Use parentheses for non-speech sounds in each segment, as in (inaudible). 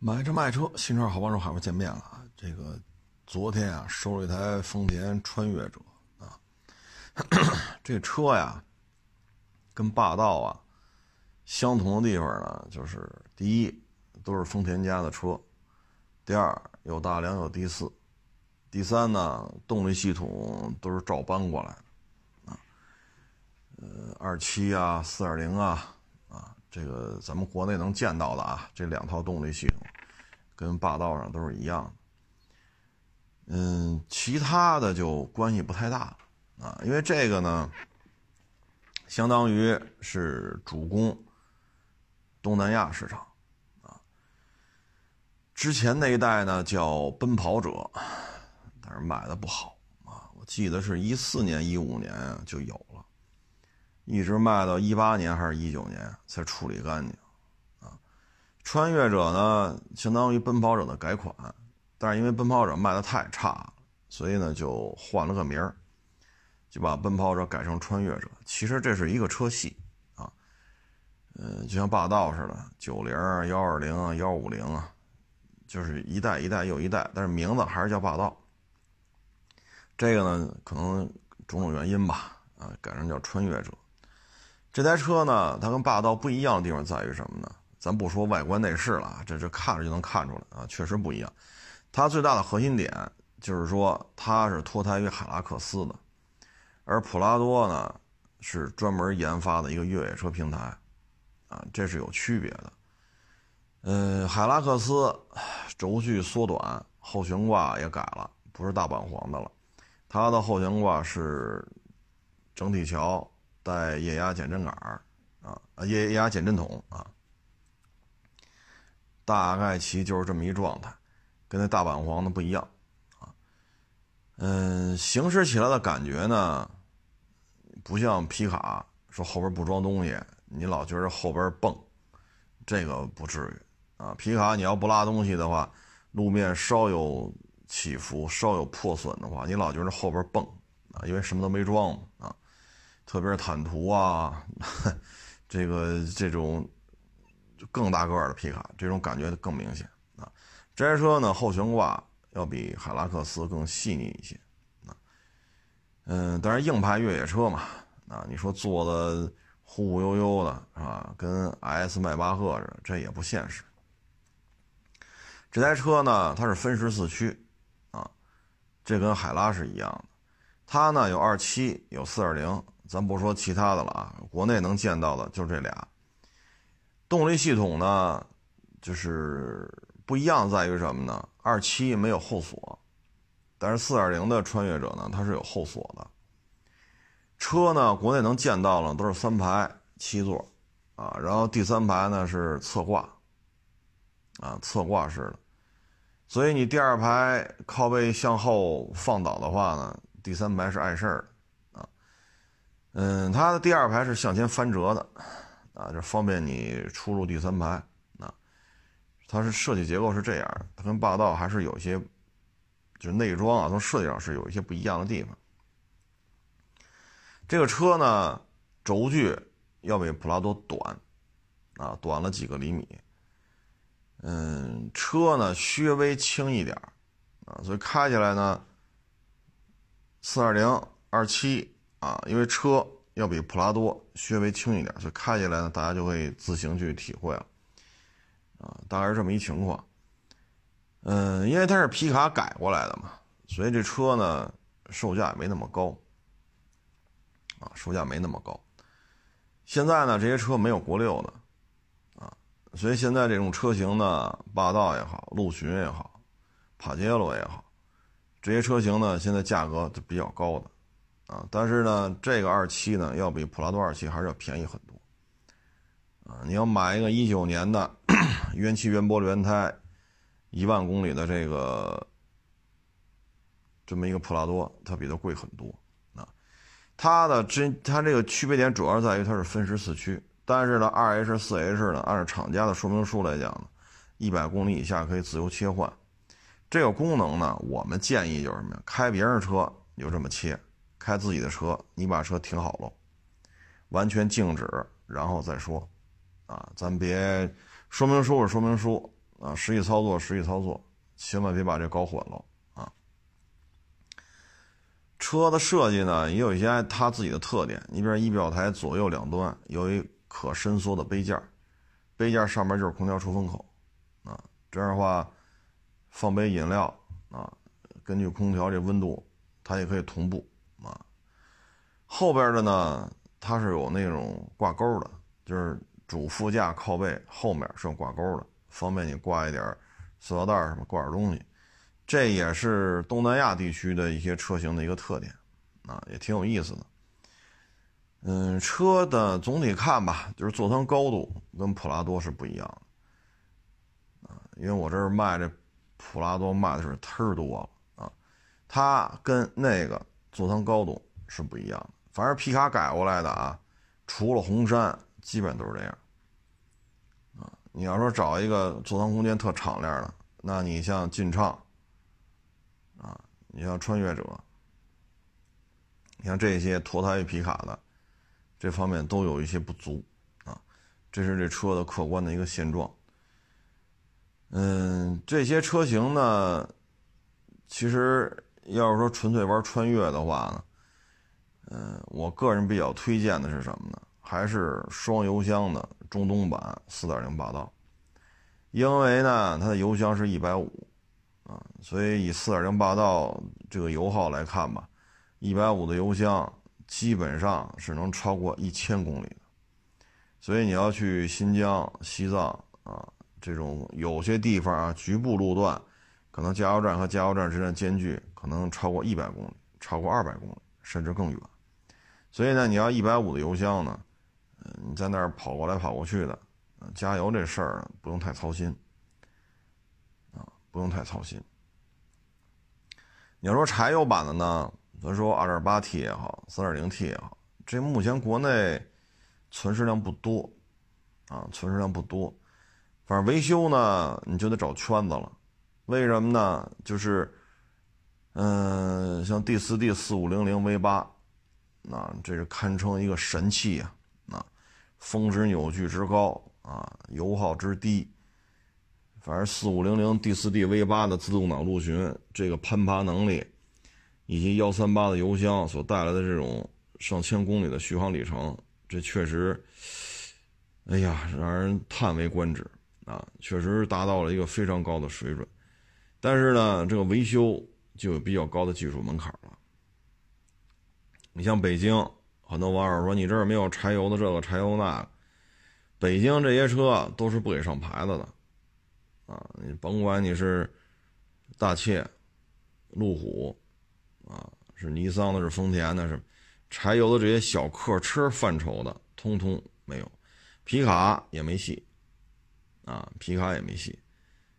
买车卖车，新车好帮手，好不见面了啊！这个昨天啊，收了一台丰田穿越者啊，(coughs) 这车呀，跟霸道啊相同的地方呢，就是第一都是丰田家的车，第二有大梁有 D 四，第三呢动力系统都是照搬过来的啊，呃二七啊四点零啊。这个咱们国内能见到的啊，这两套动力系统跟霸道上都是一样的。嗯，其他的就关系不太大啊，因为这个呢，相当于是主攻东南亚市场啊。之前那一代呢叫奔跑者，但是卖的不好啊，我记得是一四年、一五年就有了。一直卖到一八年还是一九年才处理干净，啊，穿越者呢相当于奔跑者的改款，但是因为奔跑者卖的太差，所以呢就换了个名儿，就把奔跑者改成穿越者。其实这是一个车系啊，嗯，就像霸道似的，九零、幺二零、幺五零啊，就是一代一代又一代，但是名字还是叫霸道。这个呢可能种种原因吧，啊，改成叫穿越者。这台车呢，它跟霸道不一样的地方在于什么呢？咱不说外观内饰了，这这看着就能看出来啊，确实不一样。它最大的核心点就是说，它是脱胎于海拉克斯的，而普拉多呢是专门研发的一个越野车平台，啊，这是有区别的。嗯，海拉克斯轴距缩短，后悬挂也改了，不是大板簧的了，它的后悬挂是整体桥。带液压减震杆啊，液压减震筒啊，大概其就是这么一状态，跟那大板簧的不一样啊。嗯，行驶起来的感觉呢，不像皮卡说后边不装东西，你老觉得后边蹦，这个不至于啊。皮卡你要不拉东西的话，路面稍有起伏、稍有破损的话，你老觉得后边蹦啊，因为什么都没装啊。特别是坦途啊，(laughs) 这个这种更大个儿的皮卡，这种感觉更明显啊。这台车呢，后悬挂要比海拉克斯更细腻一些啊。嗯，但是硬派越野车嘛，啊，你说做的忽忽悠悠的啊？跟 S 迈巴赫似的，这也不现实。这台车呢，它是分时四驱啊，这跟海拉是一样的。它呢有二七，有四点零。咱不说其他的了啊，国内能见到的就这俩。动力系统呢，就是不一样在于什么呢？二七没有后锁，但是四点零的穿越者呢，它是有后锁的。车呢，国内能见到了都是三排七座，啊，然后第三排呢是侧挂，啊，侧挂式的。所以你第二排靠背向后放倒的话呢，第三排是碍事儿的。嗯，它的第二排是向前翻折的，啊，就方便你出入第三排。啊，它是设计结构是这样，它跟霸道还是有些，就是内装啊，从设计上是有一些不一样的地方。这个车呢，轴距要比普拉多短，啊，短了几个厘米。嗯，车呢，稍微轻一点啊，所以开起来呢，四二零二七。啊，因为车要比普拉多稍微轻一点，所以开起来呢，大家就会自行去体会了。啊，大概是这么一情况。嗯，因为它是皮卡改过来的嘛，所以这车呢，售价也没那么高。啊，售价没那么高。现在呢，这些车没有国六的，啊，所以现在这种车型呢，霸道也好，陆巡也好，帕杰罗也好，这些车型呢，现在价格都比较高的。啊，但是呢，这个二七呢，要比普拉多二七还是要便宜很多。啊，你要买一个一九年的原漆原玻璃原胎，一万公里的这个这么一个普拉多，它比它贵很多。啊，它的真它这个区别点主要在于它是分时四驱，但是呢，二 H 四 H 呢，按照厂家的说明书来讲呢，一百公里以下可以自由切换。这个功能呢，我们建议就是什么呀？开别人车就这么切。开自己的车，你把车停好了，完全静止，然后再说，啊，咱别说明书是说明书啊，实际操作，实际操作，千万别把这搞混了啊。车的设计呢，也有一些它自己的特点。你比如仪表台左右两端有一可伸缩的杯架，杯架上面就是空调出风口，啊，这样的话放杯饮料啊，根据空调这温度，它也可以同步。后边的呢，它是有那种挂钩的，就是主副驾靠背后面是有挂钩的，方便你挂一点塑料袋什么挂点东西。这也是东南亚地区的一些车型的一个特点，啊，也挺有意思的。嗯，车的总体看吧，就是座舱高度跟普拉多是不一样的，啊，因为我这儿卖这普拉多卖的是忒多了啊，它跟那个座舱高度是不一样的。反正皮卡改过来的啊，除了红山，基本都是这样。啊，你要说找一个座舱空间特敞亮的，那你像劲畅。啊，你像穿越者，你像这些脱胎于皮卡的，这方面都有一些不足啊，这是这车的客观的一个现状。嗯，这些车型呢，其实要是说纯粹玩穿越的话呢，嗯，我个人比较推荐的是什么呢？还是双油箱的中东版4.0霸道，因为呢，它的油箱是一百五。啊，所以以四点零霸道这个油耗来看吧，一百五的油箱基本上是能超过一千公里的。所以你要去新疆、西藏啊这种有些地方啊局部路段，可能加油站和加油站之间间距可能超过一百公里，超过二百公里，甚至更远。所以呢，你要一百五的油箱呢，嗯，你在那儿跑过来跑过去的，加油这事儿不用太操心。啊不用太操心。你要说柴油版的呢，咱说 2.8T 也好，3.0T 也好，这目前国内存世量不多啊，存世量不多。反正维修呢，你就得找圈子了。为什么呢？就是，嗯，像 D4D 4500 V8，啊，这是堪称一个神器啊，啊，峰值扭矩之高啊，油耗之低。反正四五零零 D 四 D V 八的自动挡陆巡，这个攀爬能力，以及幺三八的油箱所带来的这种上千公里的续航里程，这确实，哎呀，让人叹为观止啊！确实达到了一个非常高的水准。但是呢，这个维修就有比较高的技术门槛了。你像北京，很多网友说你这儿没有柴油的这个柴油那个，北京这些车都是不给上牌子的。啊，你甭管你是大切、路虎，啊，是尼桑的，是丰田的，是柴油的这些小客车范畴的，通通没有，皮卡也没戏，啊，皮卡也没戏，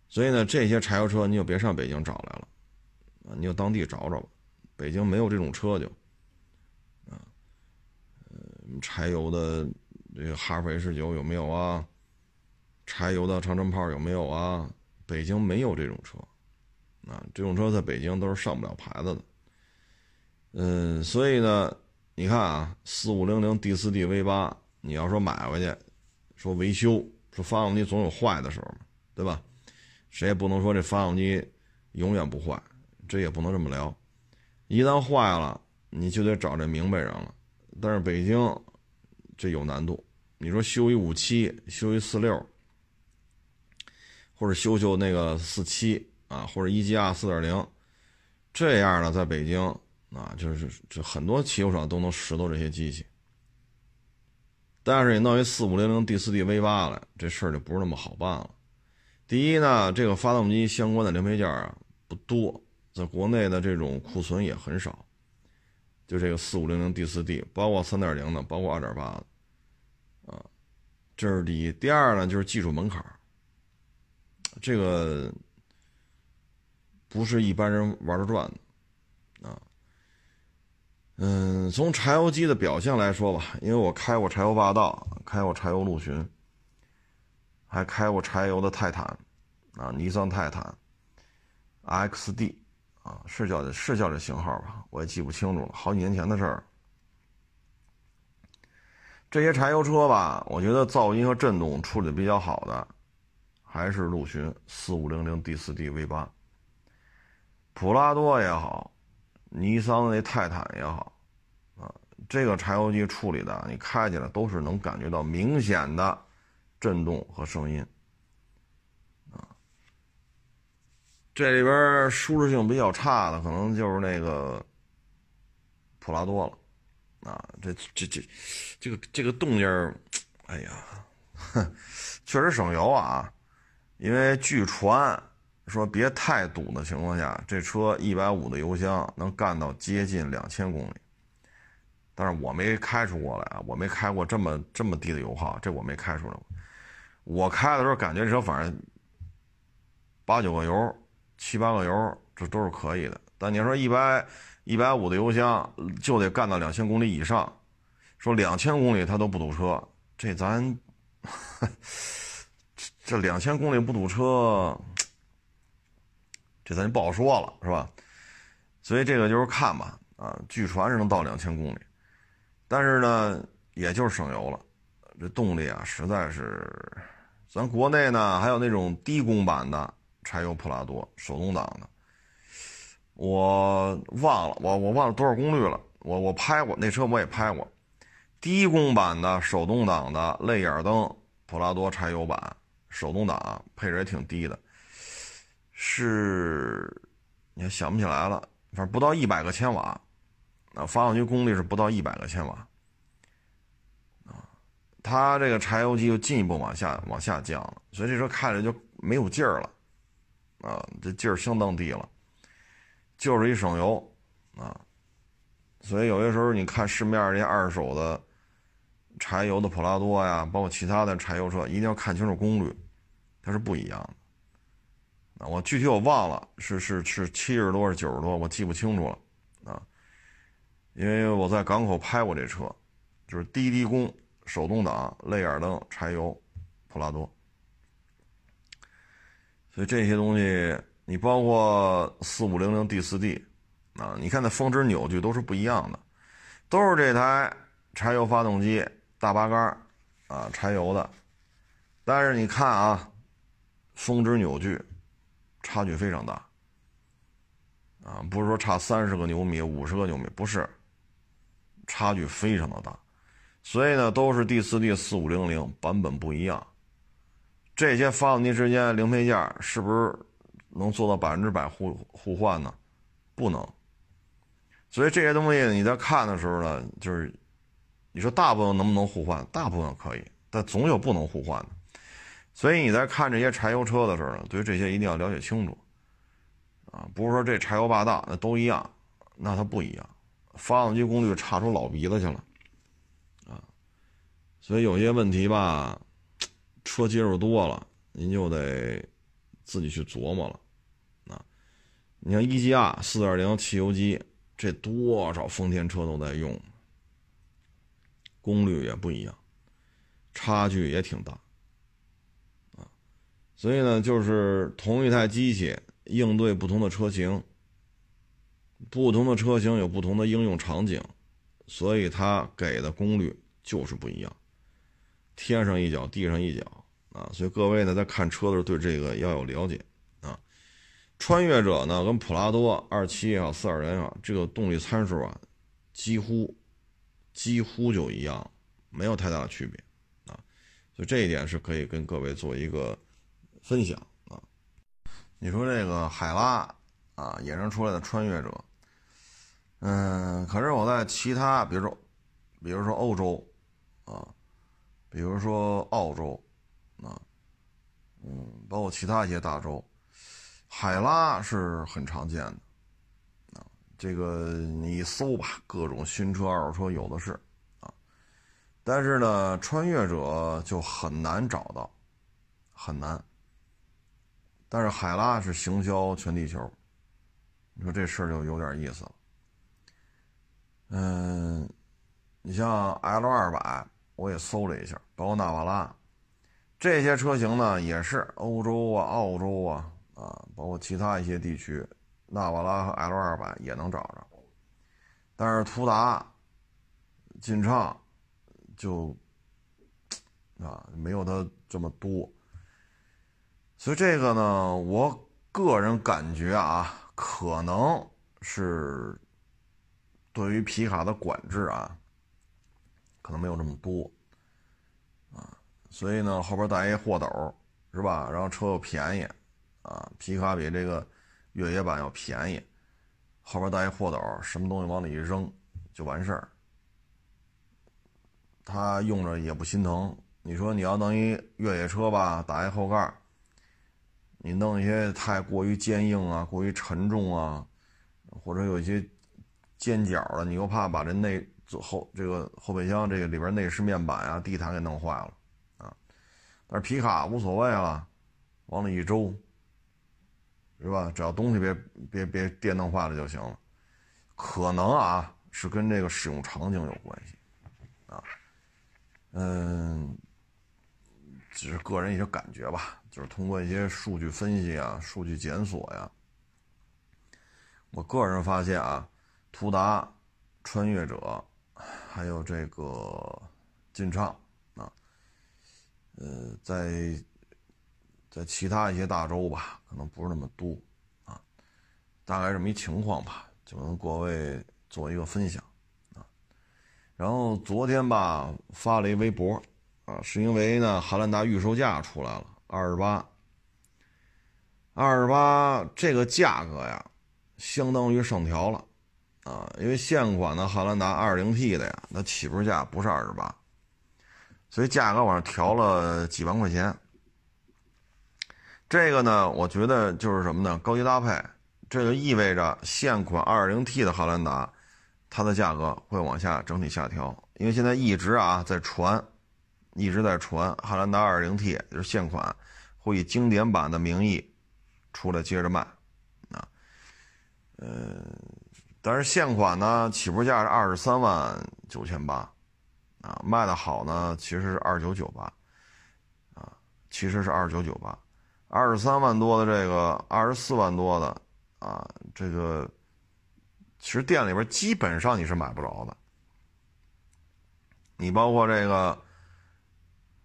所以呢，这些柴油车你就别上北京找来了，啊，你就当地找找吧，北京没有这种车就，柴油的这个哈弗 H 九有没有啊？柴油的长城炮有没有啊？北京没有这种车，啊，这种车在北京都是上不了牌子的。嗯，所以呢，你看啊，四五零零 D 四 D V 八，你要说买回去，说维修，说发动机总有坏的时候嘛，对吧？谁也不能说这发动机永远不坏，这也不能这么聊。一旦坏了，你就得找这明白人了。但是北京这有难度，你说修一五七，修一四六。或者修修那个四七啊，或者一 GR 四点零，这样呢，在北京啊，就是这很多汽修厂都能拾到这些机器。但是你弄一四五零零 D 四 D V 八来，这事儿就不是那么好办了。第一呢，这个发动机相关的零配件啊不多，在国内的这种库存也很少。就这个四五零零 D 四 D，包括三点零的，包括二点八的，啊，这是第一。第二呢，就是技术门槛这个不是一般人玩得转的啊。嗯，从柴油机的表现来说吧，因为我开过柴油霸道，开过柴油陆巡，还开过柴油的泰坦啊，尼桑泰坦 XD 啊，是叫是叫这型号吧？我也记不清楚了，好几年前的事儿。这些柴油车吧，我觉得噪音和震动处理的比较好的。还是陆巡四五零零 D 四 D V 八，普拉多也好，尼桑那泰坦也好，啊，这个柴油机处理的，你开起来都是能感觉到明显的震动和声音，啊，这里边舒适性比较差的，可能就是那个普拉多了，啊，这这这这个这个动静哎呀，(laughs) 确实省油啊。因为据传说别太堵的情况下，这车一百五的油箱能干到接近两千公里。但是我没开出过来啊，我没开过这么这么低的油耗，这我没开出来过。我开的时候感觉这车反正八九个油、七八个油，这都是可以的。但你说一百一百五的油箱就得干到两千公里以上，说两千公里它都不堵车，这咱。(laughs) 这两千公里不堵车，这咱就不好说了，是吧？所以这个就是看吧，啊，据传是能到两千公里，但是呢，也就是省油了。这动力啊，实在是，咱国内呢还有那种低功版的柴油普拉多，手动挡的，我忘了，我我忘了多少功率了。我我拍过那车，我也拍过，低功版的手动挡的泪眼灯普拉多柴油版。手动挡配置也挺低的，是，你还想不起来了，反正不到一百个千瓦，啊，发动机功率是不到一百个千瓦，啊，它这个柴油机又进一步往下往下降了，所以这车开着就没有劲儿了，啊，这劲儿相当低了，就是一省油，啊，所以有些时候你看市面这些二手的。柴油的普拉多呀，包括其他的柴油车，一定要看清楚功率，它是不一样的。啊，我具体我忘了，是是是七十多是九十多，我记不清楚了啊。因为我在港口拍过这车，就是滴滴功手动挡泪眼灯柴油普拉多。所以这些东西，你包括四五零零 D 四 D 啊，你看那峰值扭矩都是不一样的，都是这台柴油发动机。大八杆啊，柴油的，但是你看啊，峰值扭矩差距非常大啊，不是说差三十个牛米、五十个牛米，不是，差距非常的大，所以呢，都是 D 四 D 四五零零版本不一样，这些发动机之间零配件是不是能做到百分之百互互换呢？不能，所以这些东西你在看的时候呢，就是。你说大部分能不能互换？大部分可以，但总有不能互换的。所以你在看这些柴油车的时候呢，对这些一定要了解清楚啊！不是说这柴油霸道那都一样，那它不一样，发动机功率差出老鼻子去了啊！所以有些问题吧，车接触多了，您就得自己去琢磨了啊！你像一 GR 四点零汽油机，这多少丰田车都在用。功率也不一样，差距也挺大，啊，所以呢，就是同一台机器应对不同的车型，不同的车型有不同的应用场景，所以它给的功率就是不一样，天上一脚地上一脚啊，所以各位呢在看车的时候对这个要有了解啊。穿越者呢跟普拉多二七也好四二零也好，这个动力参数啊几乎。几乎就一样，没有太大的区别，啊，所以这一点是可以跟各位做一个分享啊。你说这个海拉啊，衍生出来的穿越者，嗯，可是我在其他，比如说，比如说欧洲啊，比如说澳洲，嗯，包括其他一些大洲，海拉是很常见的。这个你搜吧，各种新车、二手车有的是，啊，但是呢，穿越者就很难找到，很难。但是海拉是行销全地球，你说这事儿就有点意思了。嗯，你像 L 二百，我也搜了一下，包括纳瓦拉，这些车型呢，也是欧洲啊、澳洲啊，啊，包括其他一些地区。纳瓦拉和 L 二百也能找着，但是途达、劲畅就啊没有它这么多。所以这个呢，我个人感觉啊，可能是对于皮卡的管制啊，可能没有这么多，所以呢，后边带一货斗是吧？然后车又便宜啊，皮卡比这个越野版要便宜，后边带一货斗，什么东西往里一扔就完事儿，他用着也不心疼。你说你要弄一越野车吧，打一后盖你弄一些太过于坚硬啊，过于沉重啊，或者有一些尖角的，你又怕把这内后这个后备箱这个里边内饰面板啊、地毯给弄坏了。但是皮卡无所谓了，往里一周，是吧？只要东西别别别电弄坏了就行了。可能啊，是跟这个使用场景有关系啊，嗯。只是个人一些感觉吧，就是通过一些数据分析啊、数据检索呀，我个人发现啊，途达、穿越者，还有这个劲畅，呃，在在其他一些大洲吧，可能不是那么多啊，大概这么一情况吧，就跟各位做一个分享啊。然后昨天吧，发了一微博。啊，是因为呢，汉兰达预售价出来了，二十八，二十八这个价格呀，相当于上调了，啊，因为现款的汉兰达二零 T 的呀，它起步价不是二十八，所以价格往上调了几万块钱。这个呢，我觉得就是什么呢？高级搭配，这就意味着现款二零 T 的汉兰达，它的价格会往下整体下调，因为现在一直啊在传。一直在传汉兰达 2.0T 就是现款，会以经典版的名义出来接着卖，啊，呃，但是现款呢起步价是二十三万九千八，啊，卖的好呢其实是二九九八，啊，其实是二九九八，二十三万多的这个二十四万多的啊，这个其实店里边基本上你是买不着的，你包括这个。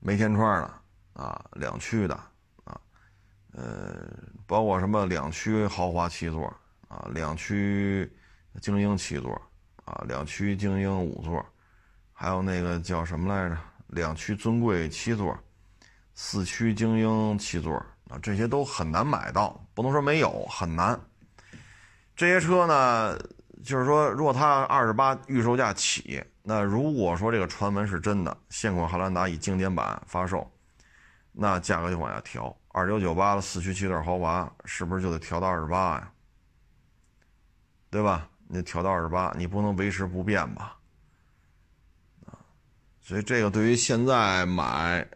没天窗的啊，两驱的啊，呃，包括什么两驱豪华七座啊，两驱精英七座啊，两驱精英五座，还有那个叫什么来着？两驱尊贵七座，四驱精英七座啊，这些都很难买到，不能说没有，很难。这些车呢，就是说，如果它二十八预售价起。那如果说这个传闻是真的，现款汉兰达以经典版发售，那价格就往下调，二九九八的四驱七座豪华是不是就得调到二十八呀？对吧？你调到二十八，你不能维持不变吧？所以这个对于现在买，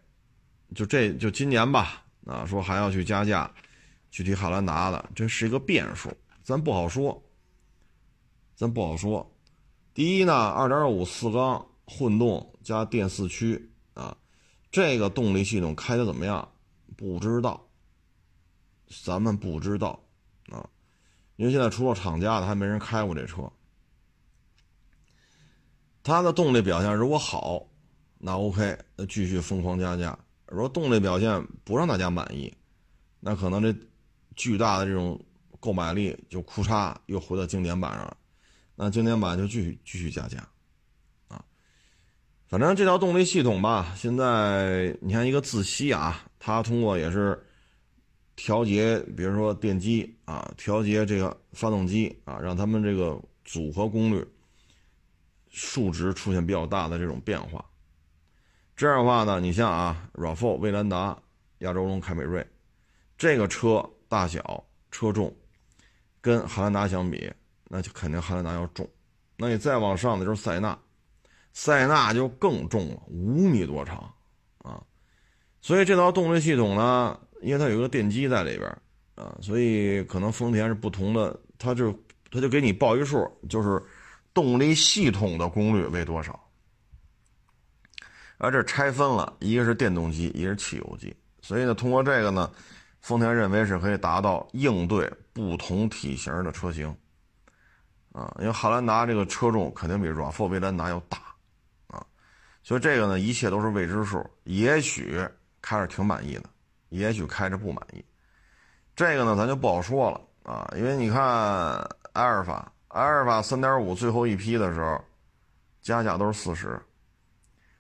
就这就今年吧，啊，说还要去加价，去提汉兰达的，这是一个变数，咱不好说，咱不好说。第一呢，二点五四缸混动加电四驱啊，这个动力系统开的怎么样？不知道，咱们不知道啊，因为现在除了厂家的，还没人开过这车。它的动力表现如果好，那 OK，那继续疯狂加价；如果动力表现不让大家满意，那可能这巨大的这种购买力就库嚓又回到经典版上了。那经典版就继续继续加价，啊，反正这套动力系统吧，现在你看一个自吸啊，它通过也是调节，比如说电机啊，调节这个发动机啊，让他们这个组合功率数值出现比较大的这种变化。这样的话呢，你像啊，RAV4、威兰达、亚洲龙、凯美瑞，这个车大小、车重跟汉兰达相比。那就肯定汉兰达要重，那你再往上的就是塞纳，塞纳就更重了，五米多长，啊，所以这套动力系统呢，因为它有一个电机在里边，啊，所以可能丰田是不同的，它就它就给你报一数，就是动力系统的功率为多少，而这拆分了一个是电动机，一个是汽油机，所以呢，通过这个呢，丰田认为是可以达到应对不同体型的车型。啊，因为汉兰达这个车重肯定比 RAV4 威兰达要大，啊，所以这个呢，一切都是未知数。也许开着挺满意的，也许开着不满意，这个呢，咱就不好说了啊，因为你看埃尔法，埃尔法3.5最后一批的时候，加价都是四十，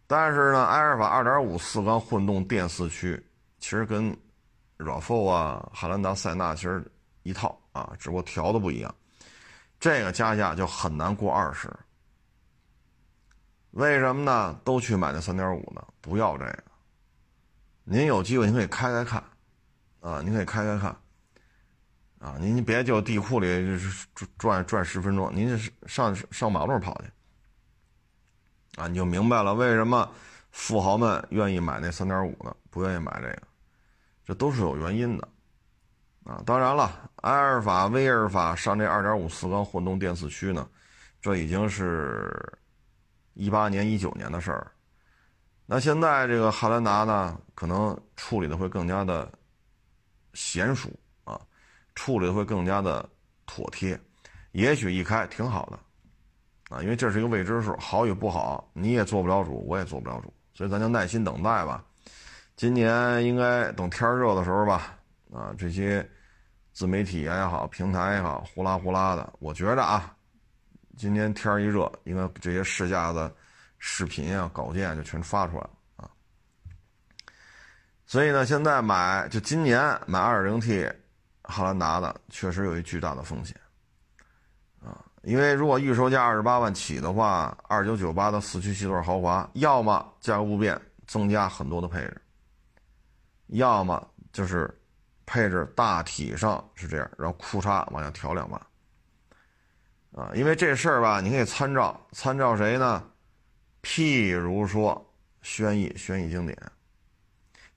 但是呢，埃尔法2.5四缸混动电四驱，其实跟 RAV4 啊、汉兰达、塞纳其实一套啊，只不过调的不一样，这个加价就很难过二十。为什么呢？都去买那3.5呢？不要这个。您有机会，您可以开开看，啊，您可以开开看。啊，您您别就地库里转转十分钟，您上上马路跑去，啊，你就明白了为什么富豪们愿意买那三点五的，不愿意买这个，这都是有原因的，啊，当然了，埃尔法、威尔法上这二点五四缸混动电四驱呢，这已经是一八年、一九年的事儿，那现在这个汉兰达呢，可能处理的会更加的娴熟啊。处理的会更加的妥帖，也许一开挺好的，啊，因为这是一个未知数，好与不好你也做不了主，我也做不了主，所以咱就耐心等待吧。今年应该等天热的时候吧，啊，这些自媒体也好，平台也好，呼啦呼啦的，我觉着啊，今天天一热，应该这些试驾的视频啊、稿件就全发出来了啊。所以呢，现在买就今年买 2.0T。汉兰达的确实有一巨大的风险，因为如果预售价二十八万起的话，二九九八的四驱七座豪华，要么价格不变，增加很多的配置，要么就是配置大体上是这样，然后库差往下调两万，啊，因为这事儿吧，你可以参照参照谁呢？譬如说轩逸，轩逸经典。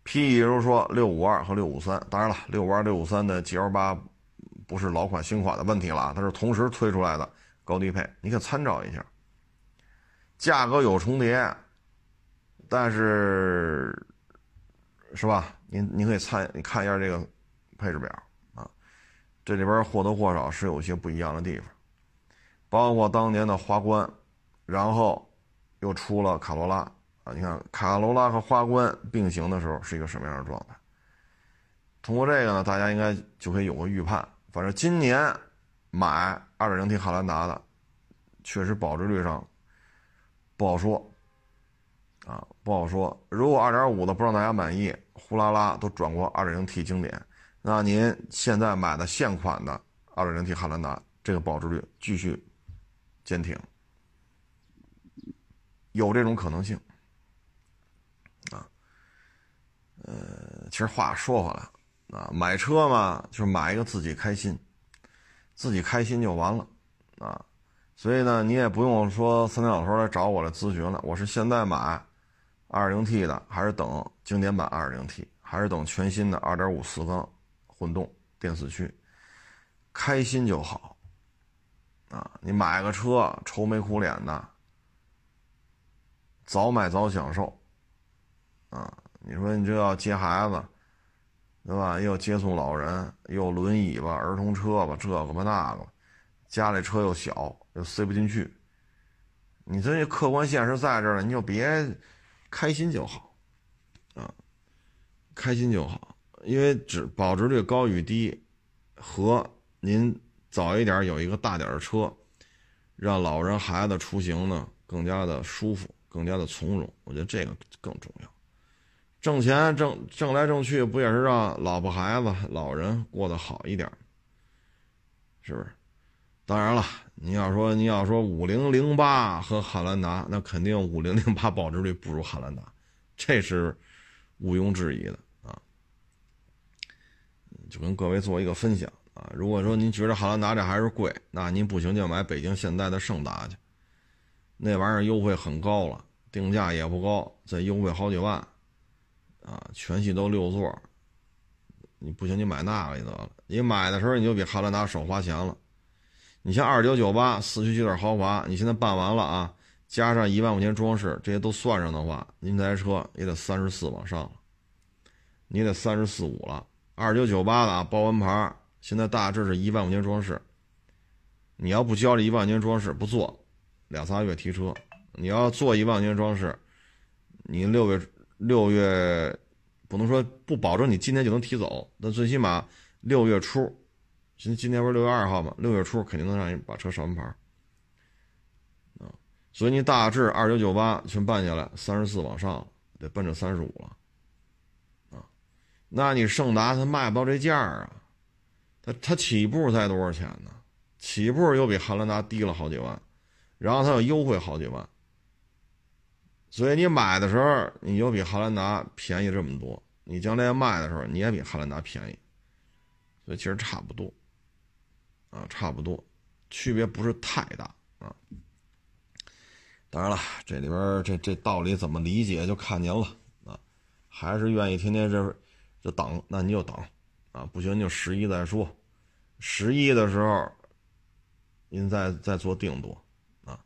譬如说六五二和六五三，当然了，六五二、六五三的 GL 八不是老款新款的问题了，它是同时推出来的高低配，你可参照一下。价格有重叠，但是是吧？您您可以参你看一下这个配置表啊，这里边或多或少是有些不一样的地方，包括当年的花冠，然后又出了卡罗拉。啊，你看卡罗拉和花冠并行的时候是一个什么样的状态？通过这个呢，大家应该就可以有个预判。反正今年买 2.0T 汉兰达的，确实保值率上不好说，啊，不好说。如果2.5的不让大家满意，呼啦啦都转过 2.0T 经典，那您现在买的现款的 2.0T 汉兰达，这个保值率继续坚挺，有这种可能性啊。呃，其实话说回来，啊，买车嘛，就是买一个自己开心，自己开心就完了，啊，所以呢，你也不用说三天老头来找我来咨询了，我是现在买 2.0T 的，还是等经典版 2.0T，还是等全新的2.5四缸混动电四驱，开心就好，啊，你买个车愁眉苦脸的，早买早享受，啊。你说你这要接孩子，对吧？又接送老人，又轮椅吧，儿童车吧，这个吧那个，家里车又小，又塞不进去。你这客观现实在这儿了，你就别开心就好，啊，开心就好。因为值保值率高与低，和您早一点有一个大点的车，让老人孩子出行呢更加的舒服，更加的从容。我觉得这个更重要。挣钱挣挣来挣去，不也是让老婆孩子老人过得好一点，是不是？当然了，你要说你要说五零零八和汉兰达，那肯定五零零八保值率不如汉兰达，这是毋庸置疑的啊。就跟各位做一个分享啊。如果说您觉得汉兰达这还是贵，那您不行就买北京现代的胜达去，那玩意儿优惠很高了，定价也不高，再优惠好几万。啊，全系都六座，你不行，你买那个就得了。你买的时候你就比汉兰达少花钱了。你像二九九八四驱有点豪华，你现在办完了啊，加上一万块钱装饰，这些都算上的话，您这台车也得三十四往上了，你得三十四五了。二九九八的啊，包完牌，现在大致是一万块钱装饰。你要不交这一万块钱装饰不做，两仨月提车。你要做一万块钱装饰，你六月。六月不能说不保证你今天就能提走，但最起码六月初，今今天不是六月二号吗？六月初肯定能让你把车上完牌啊。所以你大致二九九八全办下来，三十四往上得奔着三十五了啊。那你胜达它卖不到这价啊，它它起步才多少钱呢？起步又比汉兰达低了好几万，然后它又优惠好几万。所以你买的时候，你就比汉兰达便宜这么多。你将来卖的时候，你也比汉兰达便宜。所以其实差不多，啊，差不多，区别不是太大啊。当然了，这里边这这道理怎么理解就看您了啊。还是愿意天天这这等，那你就等啊。不行就十一再说，十一的时候您再再做定夺啊。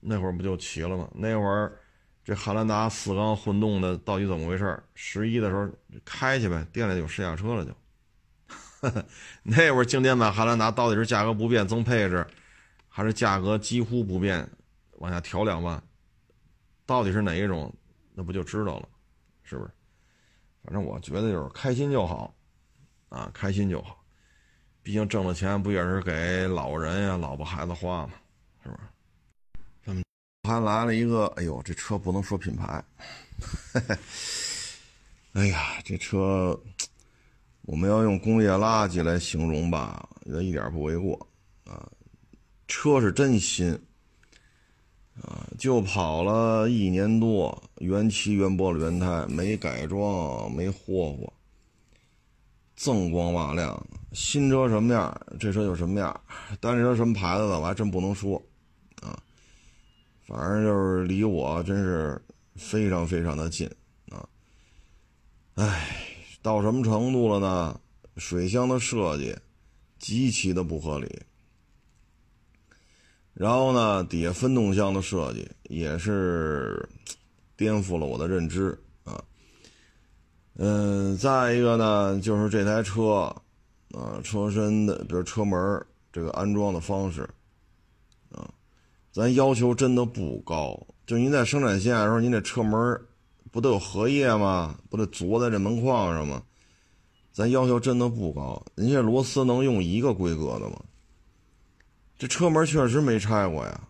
那会儿不就齐了吗？那会儿。这汉兰达四缸混动的到底怎么回事？十一的时候开去呗，店里有试驾车了就。(laughs) 那会儿经典版汉兰达到底是价格不变增配置，还是价格几乎不变往下调两万？到底是哪一种？那不就知道了，是不是？反正我觉得就是开心就好，啊，开心就好。毕竟挣了钱不也是给老人呀、老婆孩子花吗？是不是？还来了一个，哎呦，这车不能说品牌。(laughs) 哎呀，这车我们要用工业垃圾来形容吧，也一点不为过啊。车是真新啊，就跑了一年多，原漆原玻璃原胎，没改装，没霍霍，锃光瓦亮。新车什么样，这车就什么样。但这车什么牌子的，我还真不能说。反正就是离我真是非常非常的近啊！哎，到什么程度了呢？水箱的设计极其的不合理，然后呢，底下分动箱的设计也是颠覆了我的认知啊。嗯，再一个呢，就是这台车啊，车身的，比如车门这个安装的方式。咱要求真的不高，就您在生产线的时候，您这车门不都有合页吗？不得坐在这门框上吗？咱要求真的不高，您这螺丝能用一个规格的吗？这车门确实没拆过呀，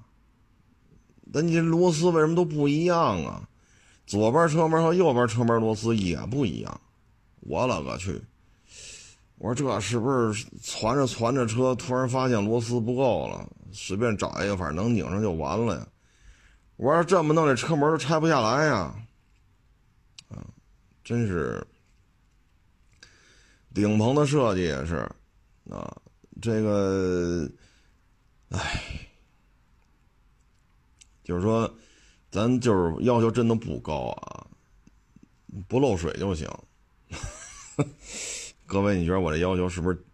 但你这螺丝为什么都不一样啊？左边车门和右边车门螺丝也不一样，我勒个去！我说这是不是攒着攒着车，突然发现螺丝不够了？随便找一个，反正能拧上就完了呀。我说这么弄，这车门都拆不下来呀。啊，真是。顶棚的设计也是，啊，这个，唉，就是说，咱就是要求真的不高啊，不漏水就行。(laughs) 各位，你觉得我这要求是不是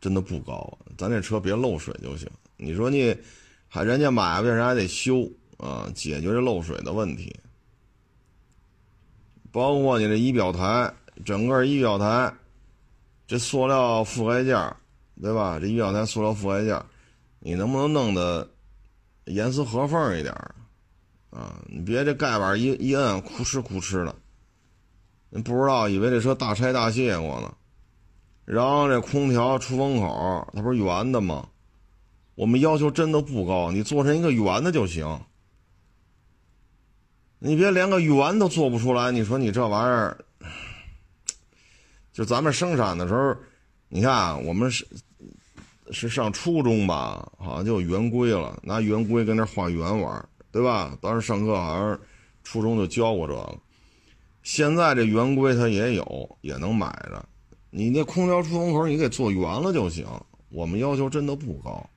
真的不高啊？咱这车别漏水就行。你说你还人家买为啥还得修啊？解决这漏水的问题，包括你这仪表台，整个仪表台这塑料覆盖件对吧？这仪表台塑料覆盖件你能不能弄得严丝合缝一点啊？你别这盖板一一摁，哭哧哭哧的，你不知道以为这车大拆大卸过呢。然后这空调出风口它不是圆的吗？我们要求真的不高，你做成一个圆的就行。你别连个圆都做不出来，你说你这玩意儿，就咱们生产的时候，你看我们是是上初中吧，好像就有圆规了，拿圆规跟那画圆玩，对吧？当时上课好像初中就教过这个。现在这圆规它也有，也能买着。你那空调出风口你给做圆了就行。我们要求真的不高。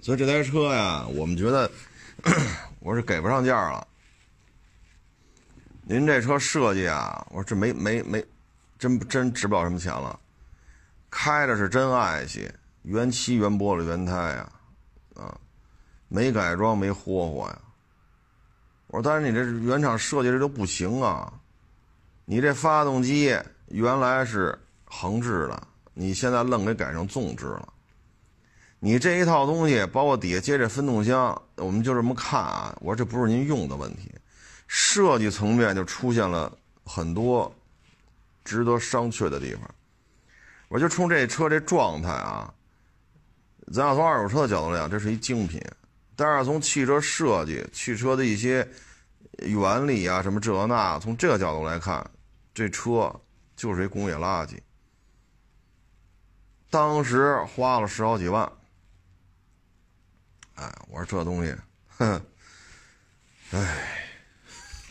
所以这台车呀，我们觉得我是给不上价了。您这车设计啊，我说这没没没，真真值不了什么钱了。开着是真爱惜，原漆原玻璃原胎呀，啊，没改装没霍霍呀。我说，但是你这原厂设计这都不行啊。你这发动机原来是横置的，你现在愣给改成纵置了。你这一套东西，包括底下接这分动箱，我们就这么看啊。我说这不是您用的问题，设计层面就出现了很多值得商榷的地方。我就冲这车这状态啊，咱要从二手车的角度来讲，这是一精品；但是从汽车设计、汽车的一些原理啊，什么这那，从这个角度来看，这车就是一工业垃圾。当时花了十好几万，哎，我说这东西，哼，哎，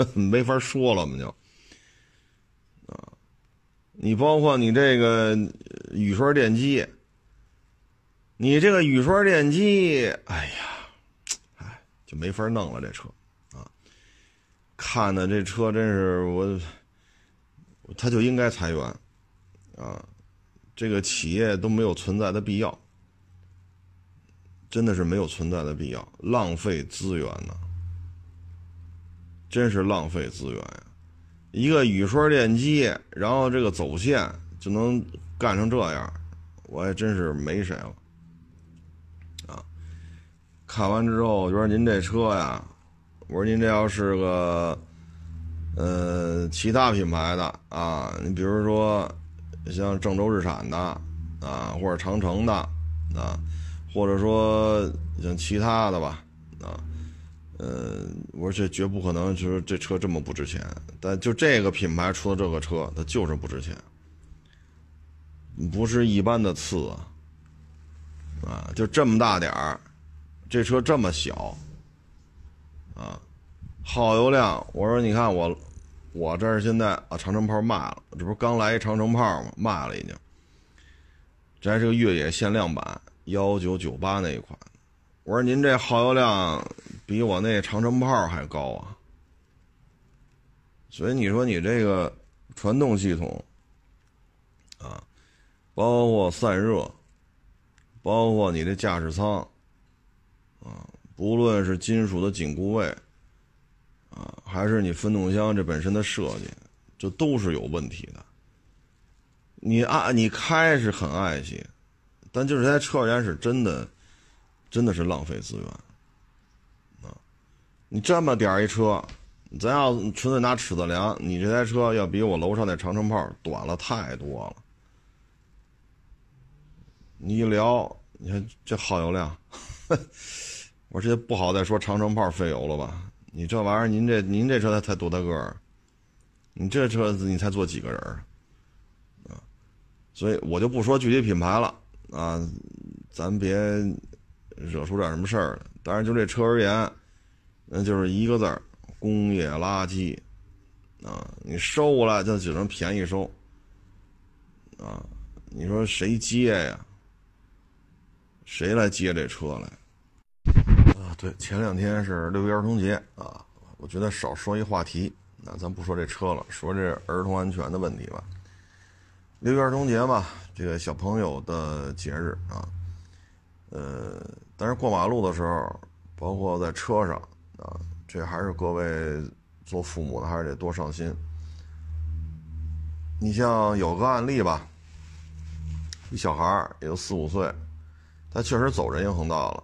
(laughs) 没法说了，我们就。你包括你这个雨刷电机，你这个雨刷电机，哎呀，哎，就没法弄了这车，啊，看的这车真是我，他就应该裁员，啊，这个企业都没有存在的必要，真的是没有存在的必要，浪费资源呢，真是浪费资源呀。一个雨刷电机，然后这个走线就能干成这样，我还真是没谁了。啊，看完之后，我说您这车呀，我说您这要是个，呃，其他品牌的啊，你比如说像郑州日产的啊，或者长城的啊，或者说像其他的吧，啊。呃，我说这绝不可能，就是这车这么不值钱。但就这个品牌出的这个车，它就是不值钱，不是一般的次啊！啊，就这么大点儿，这车这么小，啊，耗油量。我说你看我，我这儿现在啊，长城炮卖了，这不是刚来一长城炮吗？卖了已经。这还是个越野限量版，幺九九八那一款。我说您这耗油量。比我那长城炮还高啊！所以你说你这个传动系统啊，包括散热，包括你的驾驶舱啊，不论是金属的紧固位啊，还是你分动箱这本身的设计，这都是有问题的。你爱你开是很爱惜，但就是在车而言是真的，真的是浪费资源。啊你这么点一车，咱要纯粹拿尺子量，你这台车要比我楼上那长城炮短了太多了。你一聊，你看这耗油量，(laughs) 我这不好再说长城炮费油了吧？你这玩意儿，您这您这车才才多大个儿？你这车子你才坐几个人啊？所以我就不说具体品牌了啊，咱别惹出点什么事儿来。但是就这车而言。那就是一个字儿，工业垃圾，啊，你收过来就只能便宜收，啊，你说谁接呀？谁来接这车来？对，前两天是六一儿童节啊，我觉得少说一话题，那咱不说这车了，说这儿童安全的问题吧。六一儿童节嘛，这个小朋友的节日啊，呃，但是过马路的时候，包括在车上。啊，这还是各位做父母的还是得多上心。你像有个案例吧，一小孩也就四五岁，他确实走人行横道了，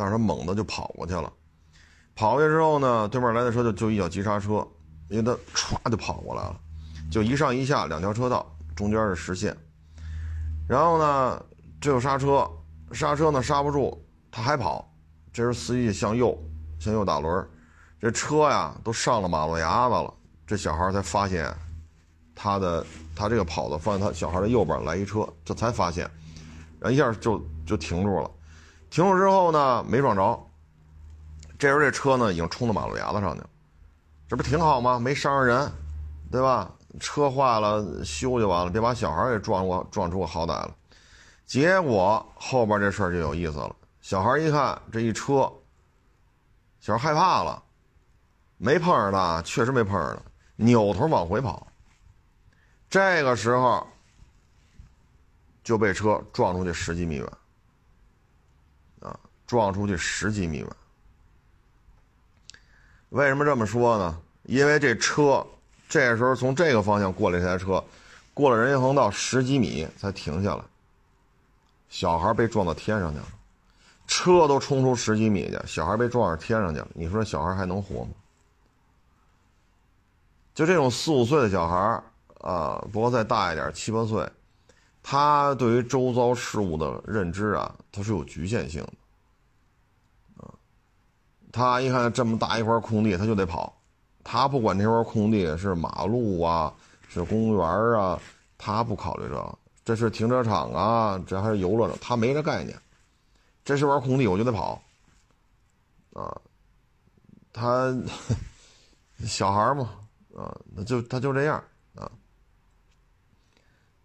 但是他猛地就跑过去了。跑过去之后呢，对面来的车就就一脚急刹车，因为他歘就跑过来了，就一上一下两条车道，中间是实线。然后呢，这有刹车，刹车呢刹不住，他还跑，这时司机向右。向右打轮，这车呀都上了马路牙子了，这小孩才发现，他的他这个跑的发现他小孩的右边来一车，这才发现，然后一下就就停住了，停住之后呢没撞着，这时候这车呢已经冲到马路牙子上去了，这不挺好吗？没伤着人，对吧？车坏了修就完了，别把小孩给撞过撞出个好歹了。结果后边这事儿就有意思了，小孩一看这一车。小孩害怕了，没碰上他，确实没碰上他，扭头往回跑。这个时候就被车撞出去十几米远，撞出去十几米远。为什么这么说呢？因为这车这时候从这个方向过来一台车，过了人行横道十几米才停下来，小孩被撞到天上去了。车都冲出十几米去，小孩被撞上天上去了。你说小孩还能活吗？就这种四五岁的小孩啊，不过再大一点，七八岁，他对于周遭事物的认知啊，他是有局限性的，他一看这么大一块空地，他就得跑，他不管这块空地是马路啊，是公园啊，他不考虑这，这是停车场啊，这还是游乐场，他没这概念，这是块空地，我就得跑，啊，他小孩嘛，啊，那就他就这样啊。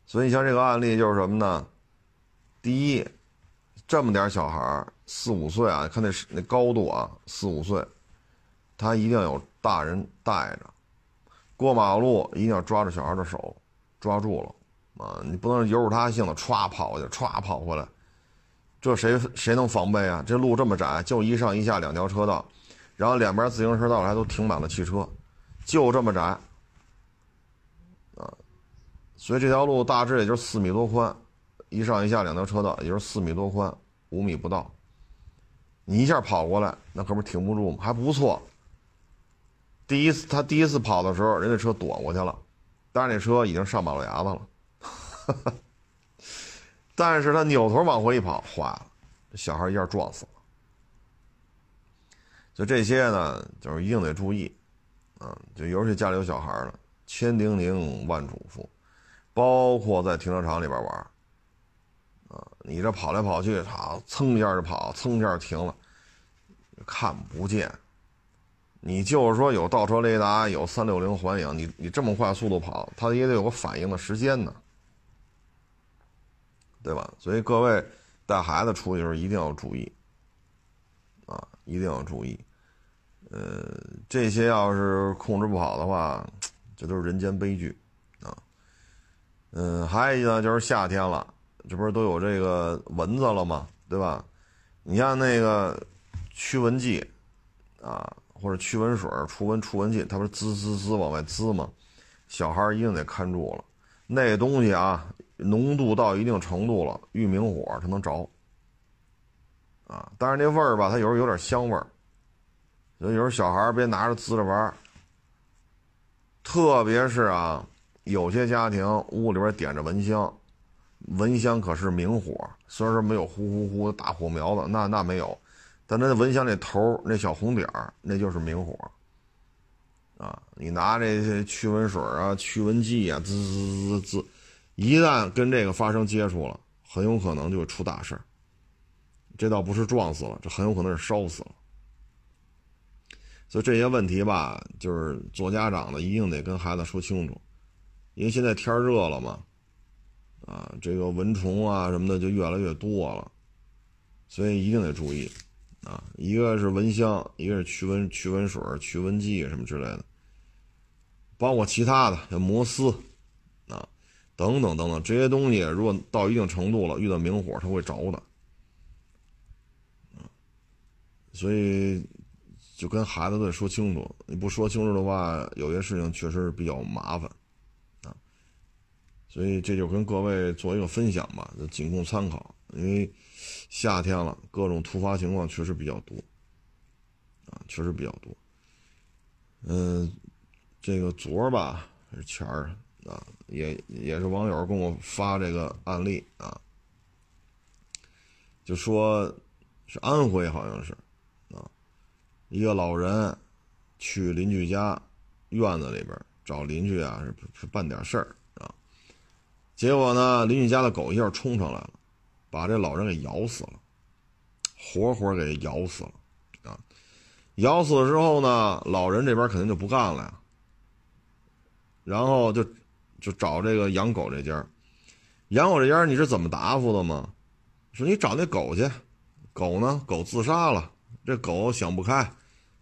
所以，像这个案例就是什么呢？第一，这么点小孩四五岁啊，看那那高度啊，四五岁，他一定要有大人带着，过马路一定要抓着小孩的手，抓住了啊！你不能由着他性子歘跑去，歘跑回来，这谁谁能防备啊？这路这么窄，就一上一下两条车道，然后两边自行车道还都停满了汽车，就这么窄啊。所以这条路大致也就四米多宽，一上一下两条车道，也就是四米多宽，五米不到。你一下跑过来，那可不是停不住吗？还不错。第一次他第一次跑的时候，人家车躲过去了，但是那车已经上马路牙子了。(laughs) 但是他扭头往回一跑，坏了，小孩一下撞死了。就这些呢，就是一定得注意，啊，就尤其家里有小孩的，千叮咛万嘱咐。包括在停车场里边玩，啊，你这跑来跑去，他蹭一下就跑，蹭一下停了，看不见。你就是说有倒车雷达，有三六零环影，你你这么快速度跑，它也得有个反应的时间呢，对吧？所以各位带孩子出去的时候一定要注意，啊，一定要注意。呃，这些要是控制不好的话，这都是人间悲剧。啊嗯，还有一个就是夏天了，这不是都有这个蚊子了吗？对吧？你像那个驱蚊剂啊，或者驱蚊水、除蚊除蚊剂，它不是滋滋滋往外滋吗？小孩一定得看住了，那东西啊，浓度到一定程度了，遇明火它能着啊。但是那味儿吧，它有时候有点香味儿，所以有时候小孩别拿着滋着玩特别是啊。有些家庭屋里边点着蚊香，蚊香可是明火，虽然说没有呼呼呼的大火苗子，那那没有，但那蚊香那头那小红点儿，那就是明火。啊，你拿这些驱蚊水啊、驱蚊剂啊，滋滋滋滋，一旦跟这个发生接触了，很有可能就出大事这倒不是撞死了，这很有可能是烧死了。所以这些问题吧，就是做家长的一定得跟孩子说清楚。因为现在天热了嘛，啊，这个蚊虫啊什么的就越来越多了，所以一定得注意，啊，一个是蚊香，一个是驱蚊驱蚊水、驱蚊剂什么之类的，包括其他的像摩丝，啊，等等等等这些东西，如果到一定程度了，遇到明火它会着的，啊，所以就跟孩子得说清楚，你不说清楚的话，有些事情确实是比较麻烦。所以这就跟各位做一个分享吧，仅供参考。因为夏天了，各种突发情况确实比较多，啊，确实比较多。嗯，这个昨儿吧还是前儿啊，也也是网友跟我发这个案例啊，就说是安徽好像是啊，一个老人去邻居家院子里边找邻居啊，是是办点事儿。结果呢，邻居家的狗一下冲上来了，把这老人给咬死了，活活给咬死了，啊！咬死了之后呢，老人这边肯定就不干了呀，然后就就找这个养狗这家，养狗这家你是怎么答复的吗？说你找那狗去，狗呢？狗自杀了，这狗想不开，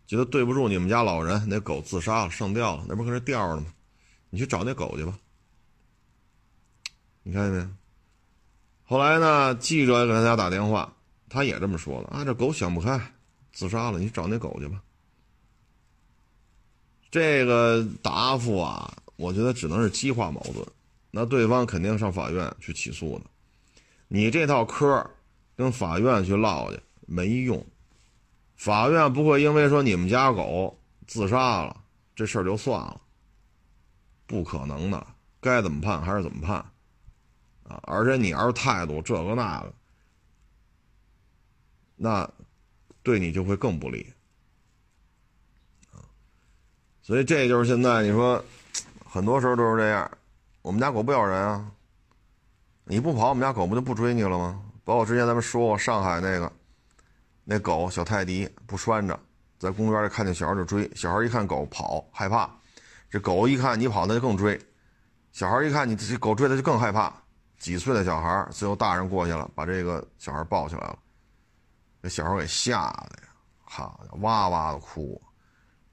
觉得对不住你们家老人，那狗自杀了，上吊了，那不搁那吊着吗？你去找那狗去吧。你看见没？后来呢？记者给他家打电话，他也这么说了啊。这狗想不开，自杀了。你找那狗去吧。这个答复啊，我觉得只能是激化矛盾。那对方肯定上法院去起诉的。你这套嗑跟法院去唠去没用，法院不会因为说你们家狗自杀了这事儿就算了，不可能的。该怎么判还是怎么判。啊，而且你要是态度这个那个，那对你就会更不利。所以这就是现在你说，很多时候都是这样。我们家狗不咬人啊，你不跑，我们家狗不就不追你了吗？包括之前咱们说过上海那个那狗小泰迪不拴着，在公园里看见小孩就追，小孩一看狗跑害怕，这狗一看你跑，那就更追。小孩一看你这狗追他就更害怕，几岁的小孩，最后大人过去了，把这个小孩抱起来了，这小孩给吓的呀，好哇哇的哭，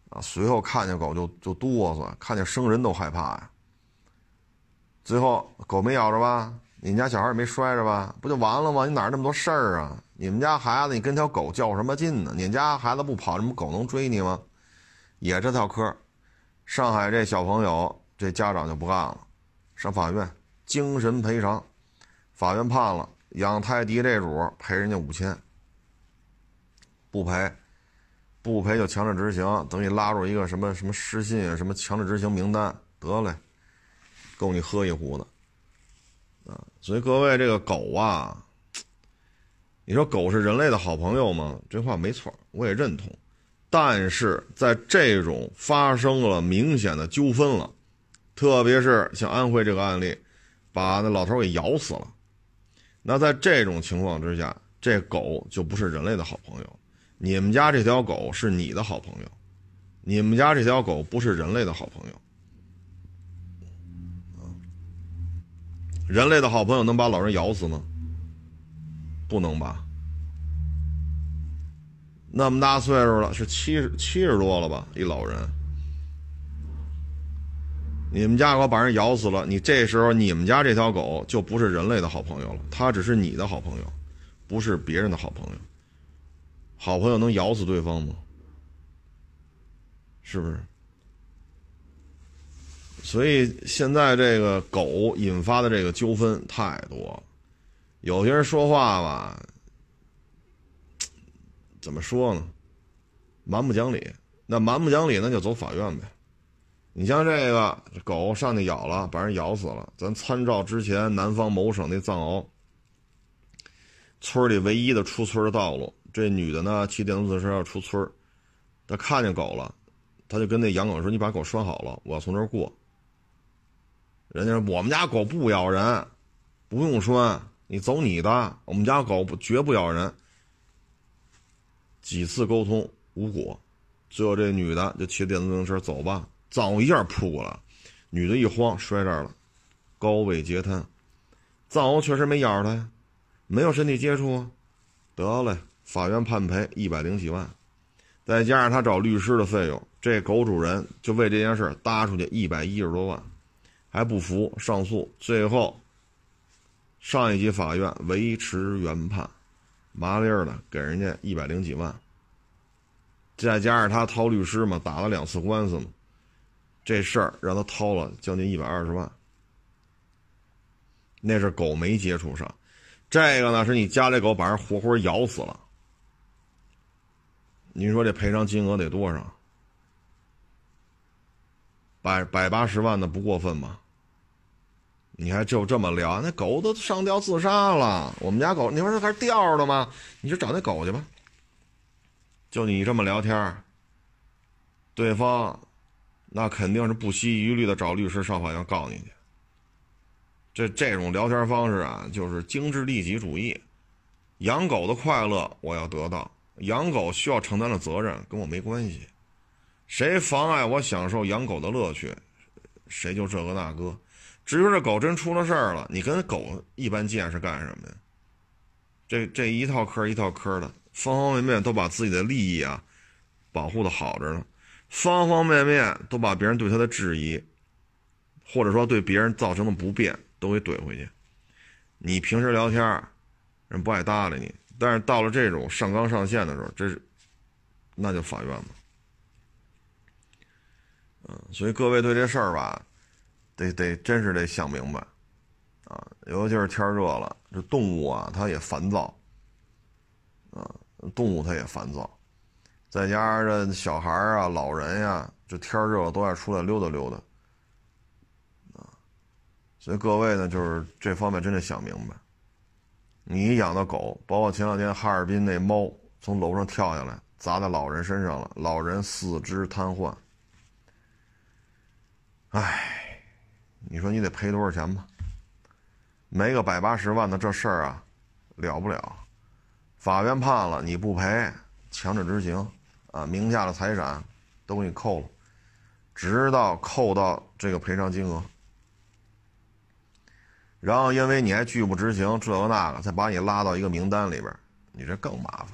啊，随后看见狗就就哆嗦，看见生人都害怕呀。最后狗没咬着吧？你们家小孩也没摔着吧？不就完了吗？你哪那么多事儿啊？你们家孩子你跟条狗较什么劲呢？你们家孩子不跑，什么狗能追你吗？也这套嗑。上海这小朋友这家长就不干了。上法院，精神赔偿，法院判了养泰迪这主赔人家五千，不赔，不赔就强制执行，等于拉入一个什么什么失信啊，什么强制执行名单，得嘞，够你喝一壶的，啊，所以各位这个狗啊，你说狗是人类的好朋友吗？这话没错，我也认同，但是在这种发生了明显的纠纷了。特别是像安徽这个案例，把那老头给咬死了。那在这种情况之下，这狗就不是人类的好朋友。你们家这条狗是你的好朋友，你们家这条狗不是人类的好朋友。人类的好朋友能把老人咬死吗？不能吧。那么大岁数了，是七十七十多了吧？一老人。你们家狗把人咬死了，你这时候你们家这条狗就不是人类的好朋友了，它只是你的好朋友，不是别人的好朋友。好朋友能咬死对方吗？是不是？所以现在这个狗引发的这个纠纷太多，有些人说话吧，怎么说呢？蛮不讲理。那蛮不讲理，那就走法院呗。你像这个狗上去咬了，把人咬死了。咱参照之前南方某省那藏獒，村里唯一的出村的道路，这女的呢骑电动自行车要出村，她看见狗了，她就跟那养狗说：“你把狗拴好了，我要从这儿过。”人家说：“我们家狗不咬人，不用拴，你走你的，我们家狗不绝不咬人。”几次沟通无果，最后这女的就骑电动自行车走吧。藏獒一下扑过来，女的一慌摔这儿了，高位截瘫。藏獒确实没咬着她呀，没有身体接触，得嘞，法院判赔一百零几万，再加上他找律师的费用，这狗主人就为这件事搭出去一百一十多万，还不服上诉，最后上一级法院维持原判，麻利儿的给人家一百零几万，再加上他掏律师嘛，打了两次官司嘛。这事儿让他掏了将近一百二十万，那是狗没接触上，这个呢是你家里狗把人活活咬死了，您说这赔偿金额得多少？百百八十万的不过分吧？你还就这么聊？那狗都上吊自杀了，我们家狗，你说这还是吊的吗？你就找那狗去吧。就你这么聊天，对方。那肯定是不惜一虑的找律师上法院告你去。这这种聊天方式啊，就是精致利己主义。养狗的快乐我要得到，养狗需要承担的责任跟我没关系。谁妨碍我享受养狗的乐趣，谁就这个那个。至于这狗真出了事儿了，你跟狗一般见识干什么呀？这这一套嗑一套嗑的，方方面面都把自己的利益啊保护的好着呢。方方面面都把别人对他的质疑，或者说对别人造成的不便都给怼回去。你平时聊天，人不爱搭理你，但是到了这种上纲上线的时候，这是那就法院嘛。嗯，所以各位对这事儿吧，得得真是得想明白啊，尤其是天热了，这动物啊，它也烦躁啊，动物它也烦躁。再加上这小孩啊、老人呀，这天热了都爱出来溜达溜达，啊，所以各位呢，就是这方面真得想明白。你养的狗，包括前两天哈尔滨那猫从楼上跳下来砸在老人身上了，老人四肢瘫痪。唉，你说你得赔多少钱吧？没个百八十万的这事儿啊，了不了。法院判了你不赔，强制执行，啊，名下的财产都给你扣了，直到扣到这个赔偿金额。然后因为你还拒不执行这个那个，再把你拉到一个名单里边，你这更麻烦，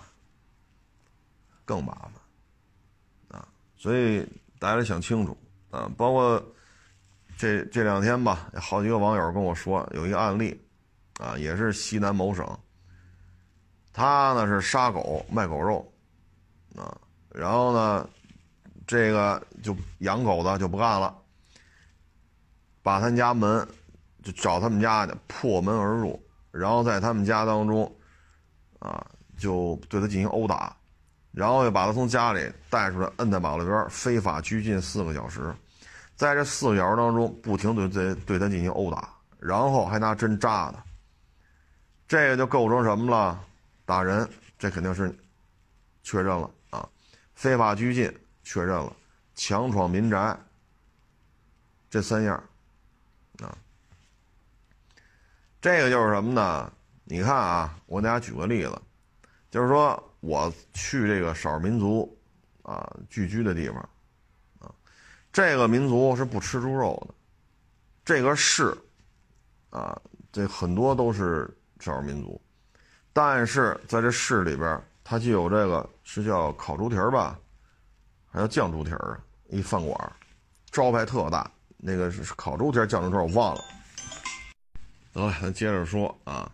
更麻烦，啊！所以大家得想清楚，啊，包括这这两天吧，好几个网友跟我说有一个案例，啊，也是西南某省。他呢是杀狗卖狗肉，啊，然后呢，这个就养狗的就不干了，把他家门就找他们家去破门而入，然后在他们家当中，啊，就对他进行殴打，然后又把他从家里带出来，摁在马路边非法拘禁四个小时，在这四个小时当中不停对对对他进行殴打，然后还拿针扎他，这个就构成什么了？打人，这肯定是确认了！非法拘禁确认了，强闯民宅，这三样啊。这个就是什么呢？你看啊，我给大家举个例子，就是说我去这个少数民族啊聚居的地方啊，这个民族是不吃猪肉的，这个市啊，这很多都是少数民族。但是在这市里边，它就有这个是叫烤猪蹄儿吧，还有酱猪蹄儿一饭馆，招牌特大。那个是烤猪蹄儿、酱猪蹄儿，我忘了。得了，咱接着说啊。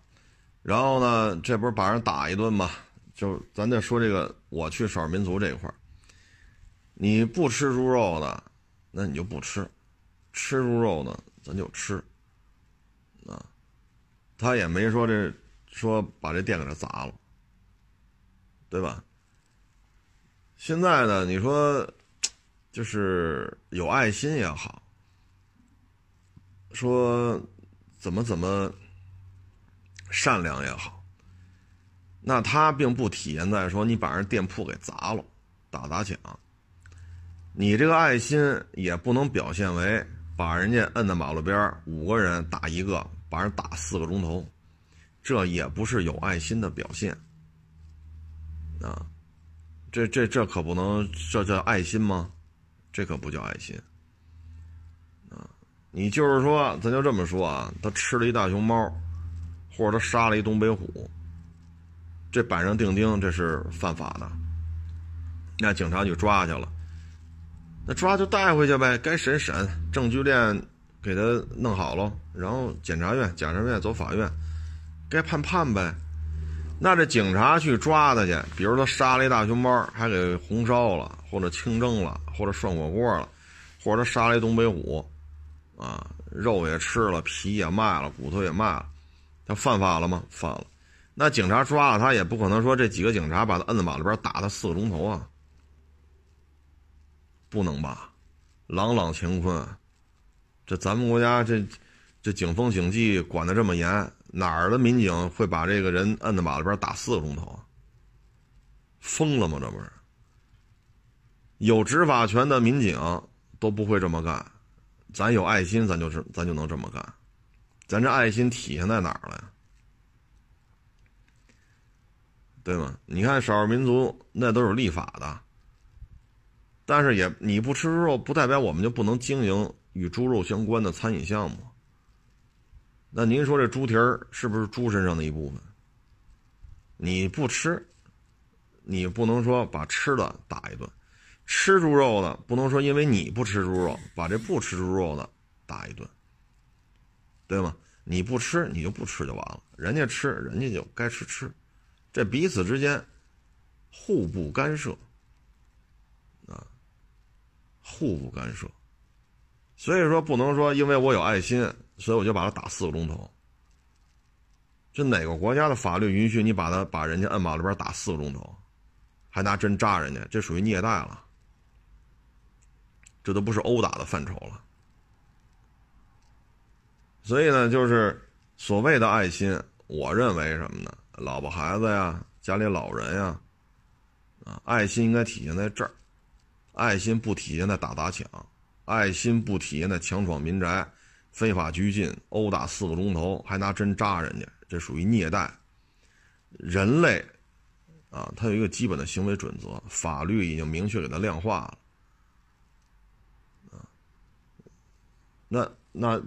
然后呢，这不是把人打一顿吗？就咱再说这个，我去少数民族这一块儿，你不吃猪肉的，那你就不吃；吃猪肉的，咱就吃。啊，他也没说这。说把这店给他砸了，对吧？现在呢，你说就是有爱心也好，说怎么怎么善良也好，那他并不体现在说你把人店铺给砸了，打砸抢。你这个爱心也不能表现为把人家摁在马路边五个人打一个，把人打四个钟头。这也不是有爱心的表现，啊，这这这可不能，这叫爱心吗？这可不叫爱心，啊，你就是说，咱就这么说啊，他吃了一大熊猫，或者他杀了一东北虎，这板上钉钉，这是犯法的，那警察就抓去了，那抓就带回去呗，该审审，证据链给他弄好了，然后检察院、检察院走法院。该判判呗，那这警察去抓他去，比如说杀了一大熊猫，还给红烧了，或者清蒸了，或者涮火锅了，或者他杀了一东北虎，啊，肉也吃了，皮也卖了，骨头也卖了，他犯法了吗？犯了。那警察抓了他，也不可能说这几个警察把他摁在马路边打他四个钟头啊，不能吧？朗朗乾坤，这咱们国家这这警风警纪管的这么严。哪儿的民警会把这个人摁在马路边打四个钟头啊？疯了吗？这不是有执法权的民警都不会这么干，咱有爱心，咱就是咱就能这么干。咱这爱心体现在哪儿了呀？对吗？你看少数民族那都是立法的，但是也你不吃猪肉，不代表我们就不能经营与猪肉相关的餐饮项目。那您说这猪蹄儿是不是猪身上的一部分？你不吃，你不能说把吃的打一顿；吃猪肉的不能说因为你不吃猪肉，把这不吃猪肉的打一顿，对吗？你不吃，你就不吃就完了；人家吃，人家就该吃吃，这彼此之间互不干涉啊，互不干涉。所以说，不能说因为我有爱心。所以我就把他打四个钟头。这哪个国家的法律允许你把他把人家摁马路边打四个钟头，还拿针扎人家？这属于虐待了，这都不是殴打的范畴了。所以呢，就是所谓的爱心，我认为什么呢？老婆孩子呀，家里老人呀，啊，爱心应该体现在这儿，爱心不体现在打砸抢，爱心不体现在强闯民宅、非法拘禁、殴打四个钟头，还拿针扎人家，这属于虐待。人类，啊，他有一个基本的行为准则，法律已经明确给他量化了。啊，那那。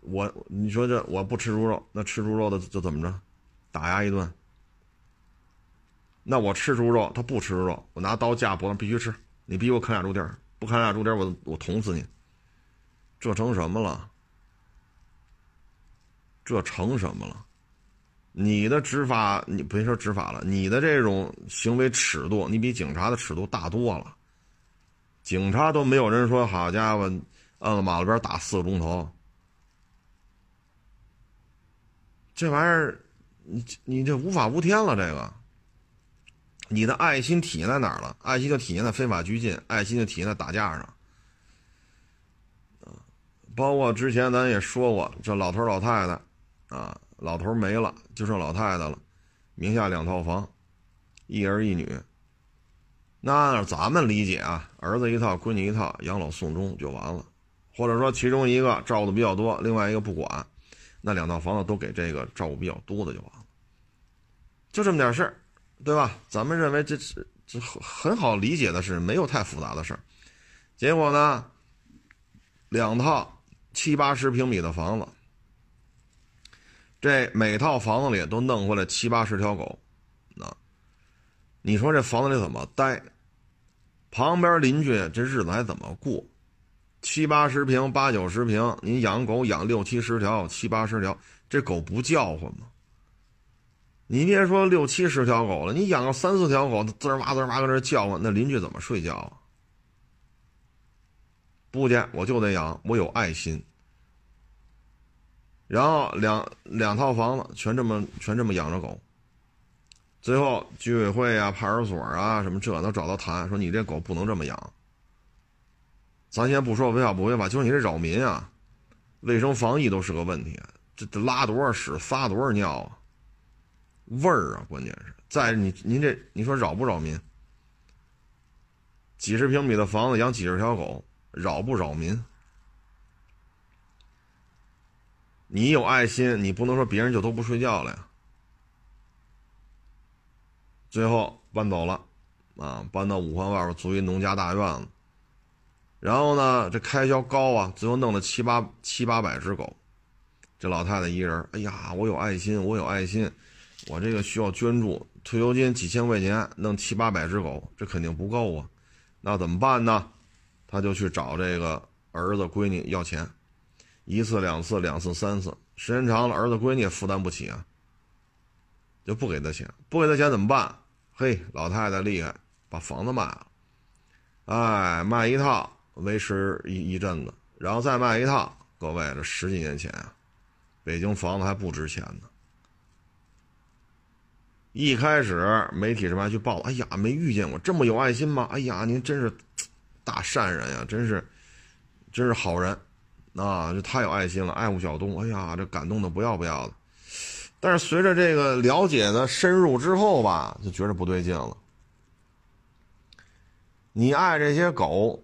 我你说这我不吃猪肉，那吃猪肉的就怎么着，打压一顿。那我吃猪肉，他不吃肉，我拿刀架脖子必须吃。你逼我啃俩猪蹄儿，不啃俩猪蹄儿，我我捅死你。这成什么了？这成什么了？你的执法，你别说执法了，你的这种行为尺度，你比警察的尺度大多了。警察都没有人说，好家伙，摁马路边打四个钟头。这玩意儿，你你这无法无天了。这个，你的爱心体现在哪儿了？爱心就体现在非法拘禁，爱心就体现在打架上。包括之前咱也说过，这老头老太太，啊，老头没了，就剩老太太了，名下两套房，一儿一女。那咱们理解啊，儿子一套，闺女一套，养老送终就完了，或者说其中一个照顾的比较多，另外一个不管。那两套房子都给这个照顾比较多的就完了，就这么点事儿，对吧？咱们认为这是这很很好理解的事，没有太复杂的事儿。结果呢，两套七八十平米的房子，这每套房子里都弄回来七八十条狗，那你说这房子里怎么待？旁边邻居这日子还怎么过？七八十平、八九十平，你养狗养六七十条、七八十条，这狗不叫唤吗？你别说六七十条狗了，你养个三四条狗，滋儿哇滋儿哇搁这叫唤，那邻居怎么睡觉啊？不去，我就得养，我有爱心。然后两两套房子全这么全这么养着狗，最后居委会啊、派出所啊什么这都找到谈，说你这狗不能这么养。咱先不说违法不违法，就你这扰民啊，卫生防疫都是个问题。这这拉多少屎，撒多少尿啊，味儿啊，关键是。再你您这你说扰不扰民？几十平米的房子养几十条狗，扰不扰民？你有爱心，你不能说别人就都不睡觉了呀。最后搬走了，啊，搬到五环外边租一农家大院子。然后呢，这开销高啊，最后弄了七八七八百只狗，这老太太一人，哎呀，我有爱心，我有爱心，我这个需要捐助，退休金几千块钱，弄七八百只狗，这肯定不够啊，那怎么办呢？他就去找这个儿子闺女要钱，一次两次两次三次，时间长了，儿子闺女也负担不起啊，就不给他钱，不给他钱怎么办？嘿，老太太厉害，把房子卖了，哎，卖一套。维持一一阵子，然后再卖一套。各位，这十几年前啊，北京房子还不值钱呢。一开始媒体什么去报，哎呀，没遇见过这么有爱心吗？哎呀，您真是 (tsk) 大善人呀，真是，真是好人啊！这太有爱心了，爱护小动物。哎呀，这感动的不要不要的。但是随着这个了解的深入之后吧，就觉得不对劲了。你爱这些狗。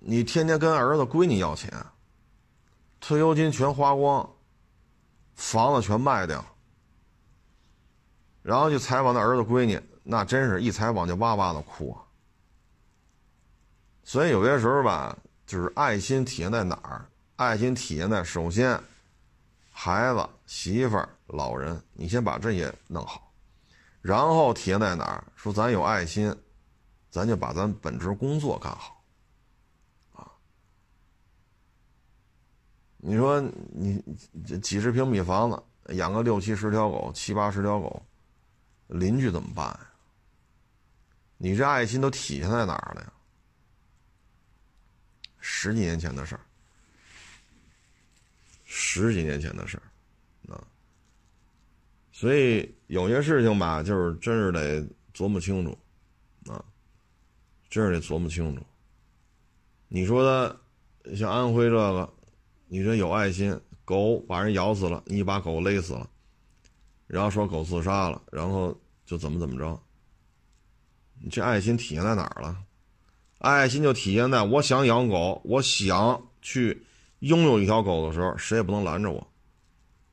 你天天跟儿子闺女要钱，退休金全花光，房子全卖掉，然后去采访那儿子闺女，那真是一采访就哇哇的哭。所以有些时候吧，就是爱心体现在哪儿？爱心体现在首先，孩子、媳妇、老人，你先把这些弄好，然后体现在哪儿？说咱有爱心，咱就把咱本职工作干好。啊你说你这几十平米房子养个六七十条狗七八十条狗，邻居怎么办呀？你这爱心都体现在哪儿了呀？十几年前的事儿，十几年前的事儿，啊，所以有些事情吧，就是真是得琢磨清楚，啊，真是得琢磨清楚。你说的像安徽这个。你这有爱心，狗把人咬死了，你把狗勒死了，然后说狗自杀了，然后就怎么怎么着。你这爱心体现在哪儿了？爱心就体现在我想养狗，我想去拥有一条狗的时候，谁也不能拦着我。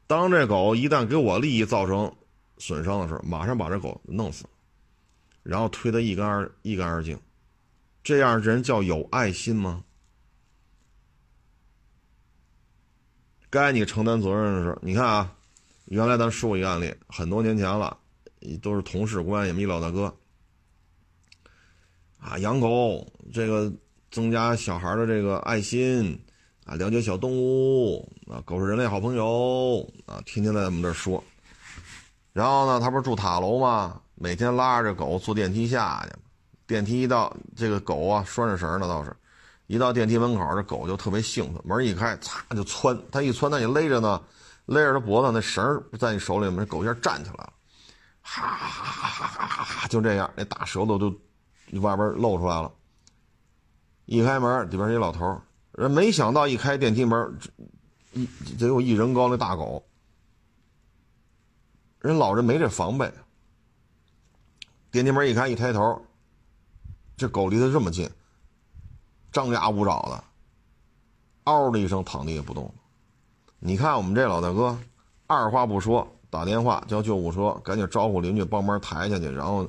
当这狗一旦给我利益造成损伤的时候，马上把这狗弄死，然后推得一干二一干二净。这样人叫有爱心吗？该你承担责任的时候，你看啊，原来咱说过一个案例，很多年前了，都是同事关系，一老大哥。啊，养狗这个增加小孩的这个爱心啊，了解小动物啊，狗是人类好朋友啊，天天在我们这说。然后呢，他不是住塔楼吗？每天拉着这狗坐电梯下去，电梯一到，这个狗啊拴着绳呢，倒是，一到电梯门口，这狗就特别兴奋，门一开，擦就窜，它一窜，那你勒着呢，勒着它脖子，那绳在你手里面，狗一下站起来了，哈哈哈哈哈哈哈，就这样，那大舌头就。外边露出来了，一开门，里边一老头人没想到一开电梯门，一得有一人高那大狗，人老人没这防备。电梯门一开，一抬头，这狗离他这么近，张牙舞爪的，嗷的一声躺地也不动。你看我们这老大哥，二话不说打电话叫救护车，赶紧招呼邻居帮忙抬下去，然后。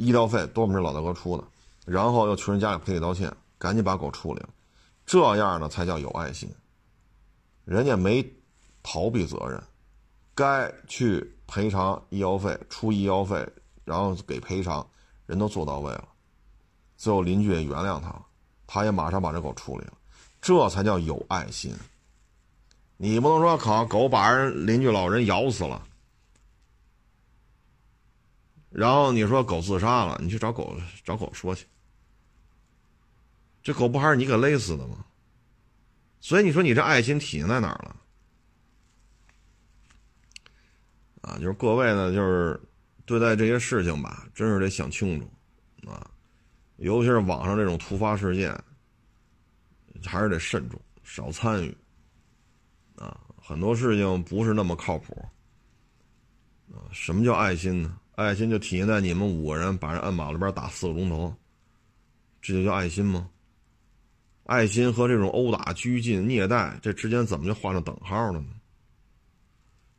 医疗费都我们这老大哥出的，然后又去人家里赔礼道歉，赶紧把狗处理了，这样呢才叫有爱心。人家没逃避责任，该去赔偿医药费、出医药费，然后给赔偿，人都做到位了。最后邻居也原谅他了，他也马上把这狗处理了，这才叫有爱心。你不能说靠狗把人邻居老人咬死了。然后你说狗自杀了，你去找狗找狗说去。这狗不还是你给勒死的吗？所以你说你这爱心体现在哪儿了？啊，就是各位呢，就是对待这些事情吧，真是得想清楚啊，尤其是网上这种突发事件，还是得慎重，少参与啊。很多事情不是那么靠谱啊。什么叫爱心呢？爱心就体现在你们五个人把人摁马路边打四个钟头，这就叫爱心吗？爱心和这种殴打、拘禁、虐待，这之间怎么就画上等号了呢？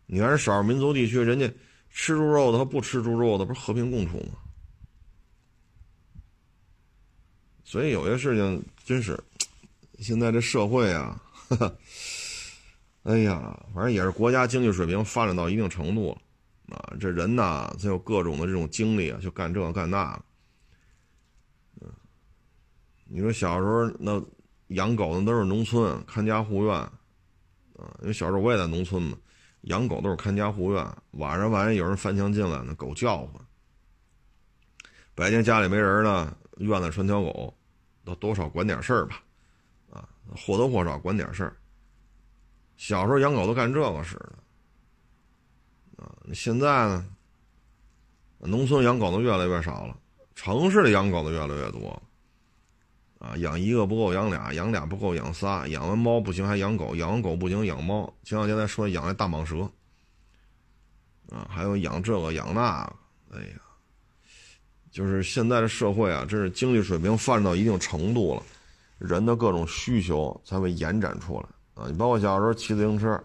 你看人少数民族地区，人家吃猪肉的和不吃猪肉的不是和平共处吗？所以有些事情真是，现在这社会啊，(laughs) 哎呀，反正也是国家经济水平发展到一定程度了。啊，这人呐，他有各种的这种经历啊，就干这干那。你说小时候那养狗的都是农村看家护院，啊，因为小时候我也在农村嘛，养狗都是看家护院。晚上万一有人翻墙进来，那狗叫唤；白天家里没人呢，院子拴条狗，都多少管点事儿吧，啊，或多或少管点事儿。小时候养狗都干这个使的。啊，现在呢，农村养狗的越来越少了，城市里养狗的越来越多。啊，养一个不够，养俩；养俩不够，养仨；养完猫不行，还养狗；养完狗不行，养猫。前两天在说养那大蟒蛇，啊，还有养这个养那个。哎呀，就是现在的社会啊，真是经济水平发展到一定程度了，人的各种需求才会延展出来。啊，你包括小时候骑自行车，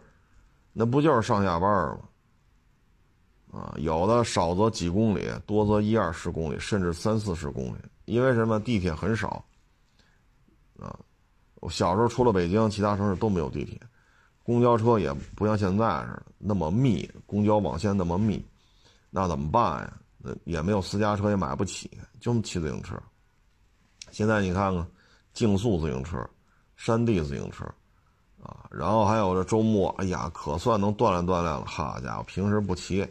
那不就是上下班吗？啊，有的少则几公里，多则一二十公里，甚至三四十公里。因为什么？地铁很少。啊，我小时候除了北京，其他城市都没有地铁，公交车也不像现在似的那么密，公交网线那么密，那怎么办呀？那也没有私家车，也买不起，就骑自行车。现在你看看，竞速自行车、山地自行车，啊，然后还有这周末，哎呀，可算能锻炼锻炼了。好家伙，平时不骑。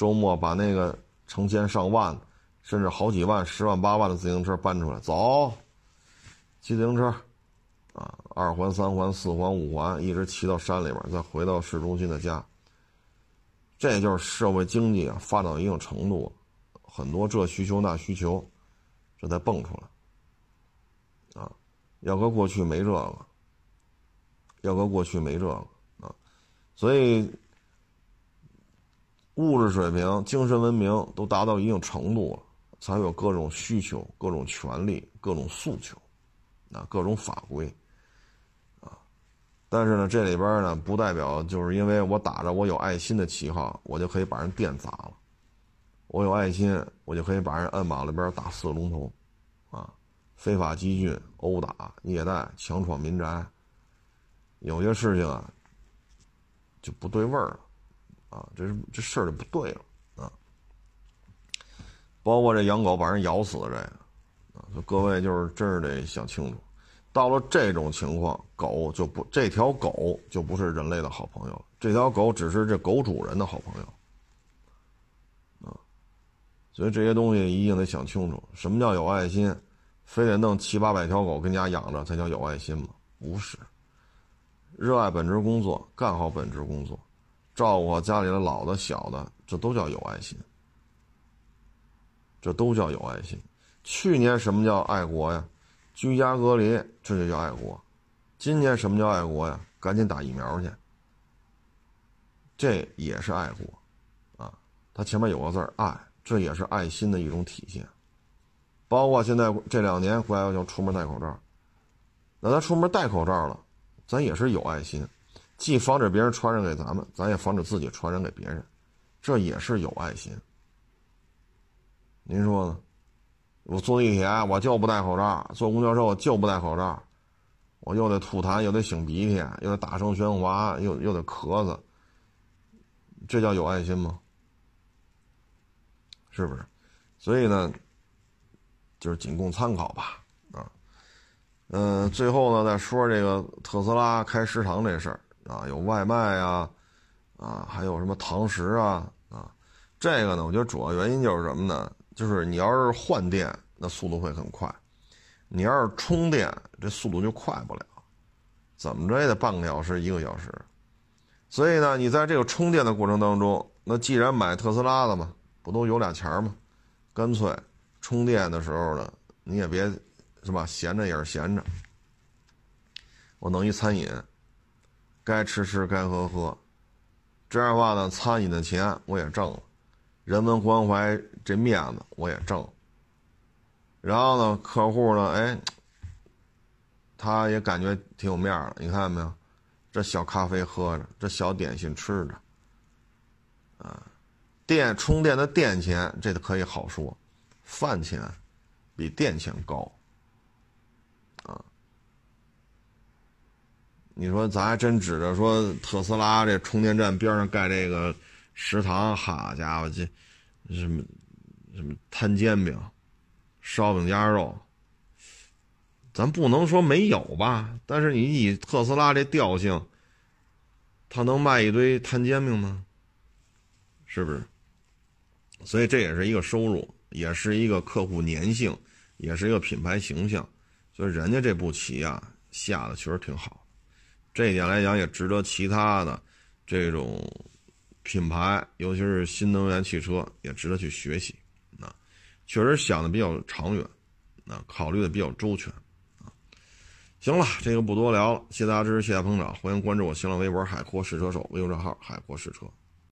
周末把那个成千上万，甚至好几万、十万八万的自行车搬出来走，骑自行车，啊，二环、三环、四环、五环，一直骑到山里边，再回到市中心的家。这就是社会经济啊，发展到一定程度，很多这需求那需求，这才蹦出来。啊，要搁过去没这个，要搁过去没这个啊，所以物质水平、精神文明都达到一定程度了，才有各种需求、各种权利、各种诉求，啊，各种法规，啊，但是呢，这里边呢，不代表就是因为我打着我有爱心的旗号，我就可以把人店砸了。我有爱心，我就可以把人摁马路边打四个龙头，啊，非法集训、殴打、虐待、强闯民宅，有些事情啊就不对味儿了，啊，这是这事儿就不对了啊。包括这养狗把人咬死的这个，啊，各位就是真是得想清楚，到了这种情况，狗就不这条狗就不是人类的好朋友了，这条狗只是这狗主人的好朋友。所以这些东西一定得想清楚，什么叫有爱心？非得弄七八百条狗跟家养着才叫有爱心吗？不是，热爱本职工作，干好本职工作，照顾好家里的老的、小的，这都叫有爱心。这都叫有爱心。去年什么叫爱国呀？居家隔离，这就叫爱国。今年什么叫爱国呀？赶紧打疫苗去。这也是爱国，啊，它前面有个字儿爱。这也是爱心的一种体现，包括现在这两年国家要求出门戴口罩，那咱出门戴口罩了，咱也是有爱心，既防止别人传染给咱们，咱也防止自己传染给别人，这也是有爱心。您说呢？我坐地铁我就不戴口罩，坐公交车我就不戴口罩，我又得吐痰，又得擤鼻涕，又得大声喧哗，又又得咳嗽，这叫有爱心吗？是不是？所以呢，就是仅供参考吧。啊，嗯，最后呢，再说这个特斯拉开食堂这事儿啊，有外卖啊，啊，还有什么堂食啊，啊，这个呢，我觉得主要原因就是什么呢？就是你要是换电，那速度会很快；你要是充电，这速度就快不了，怎么着也得半个小时、一个小时。所以呢，你在这个充电的过程当中，那既然买特斯拉的嘛。不都有俩钱儿吗？干脆充电的时候呢，你也别是吧，闲着也是闲着。我弄一餐饮，该吃吃，该喝喝，这样的话呢，餐饮的钱我也挣了，人文关怀这面子我也挣了。然后呢，客户呢，哎，他也感觉挺有面儿你看见没有？这小咖啡喝着，这小点心吃着，啊。电充电的电钱，这个可以好说，饭钱比电钱高你说咱还真指着说特斯拉这充电站边上盖这个食堂，好家伙，这什么什么摊煎饼、烧饼夹肉，咱不能说没有吧？但是你以特斯拉这调性，他能卖一堆摊煎饼吗？是不是？所以这也是一个收入，也是一个客户粘性，也是一个品牌形象。所以人家这步棋啊下的确实挺好，这一点来讲也值得其他的这种品牌，尤其是新能源汽车，也值得去学习。啊，确实想的比较长远，啊，考虑的比较周全。啊，行了，这个不多聊了，谢谢大家支持，谢谢捧场，欢迎关注我新浪微博“海阔试车手”微信账号“海阔试车”。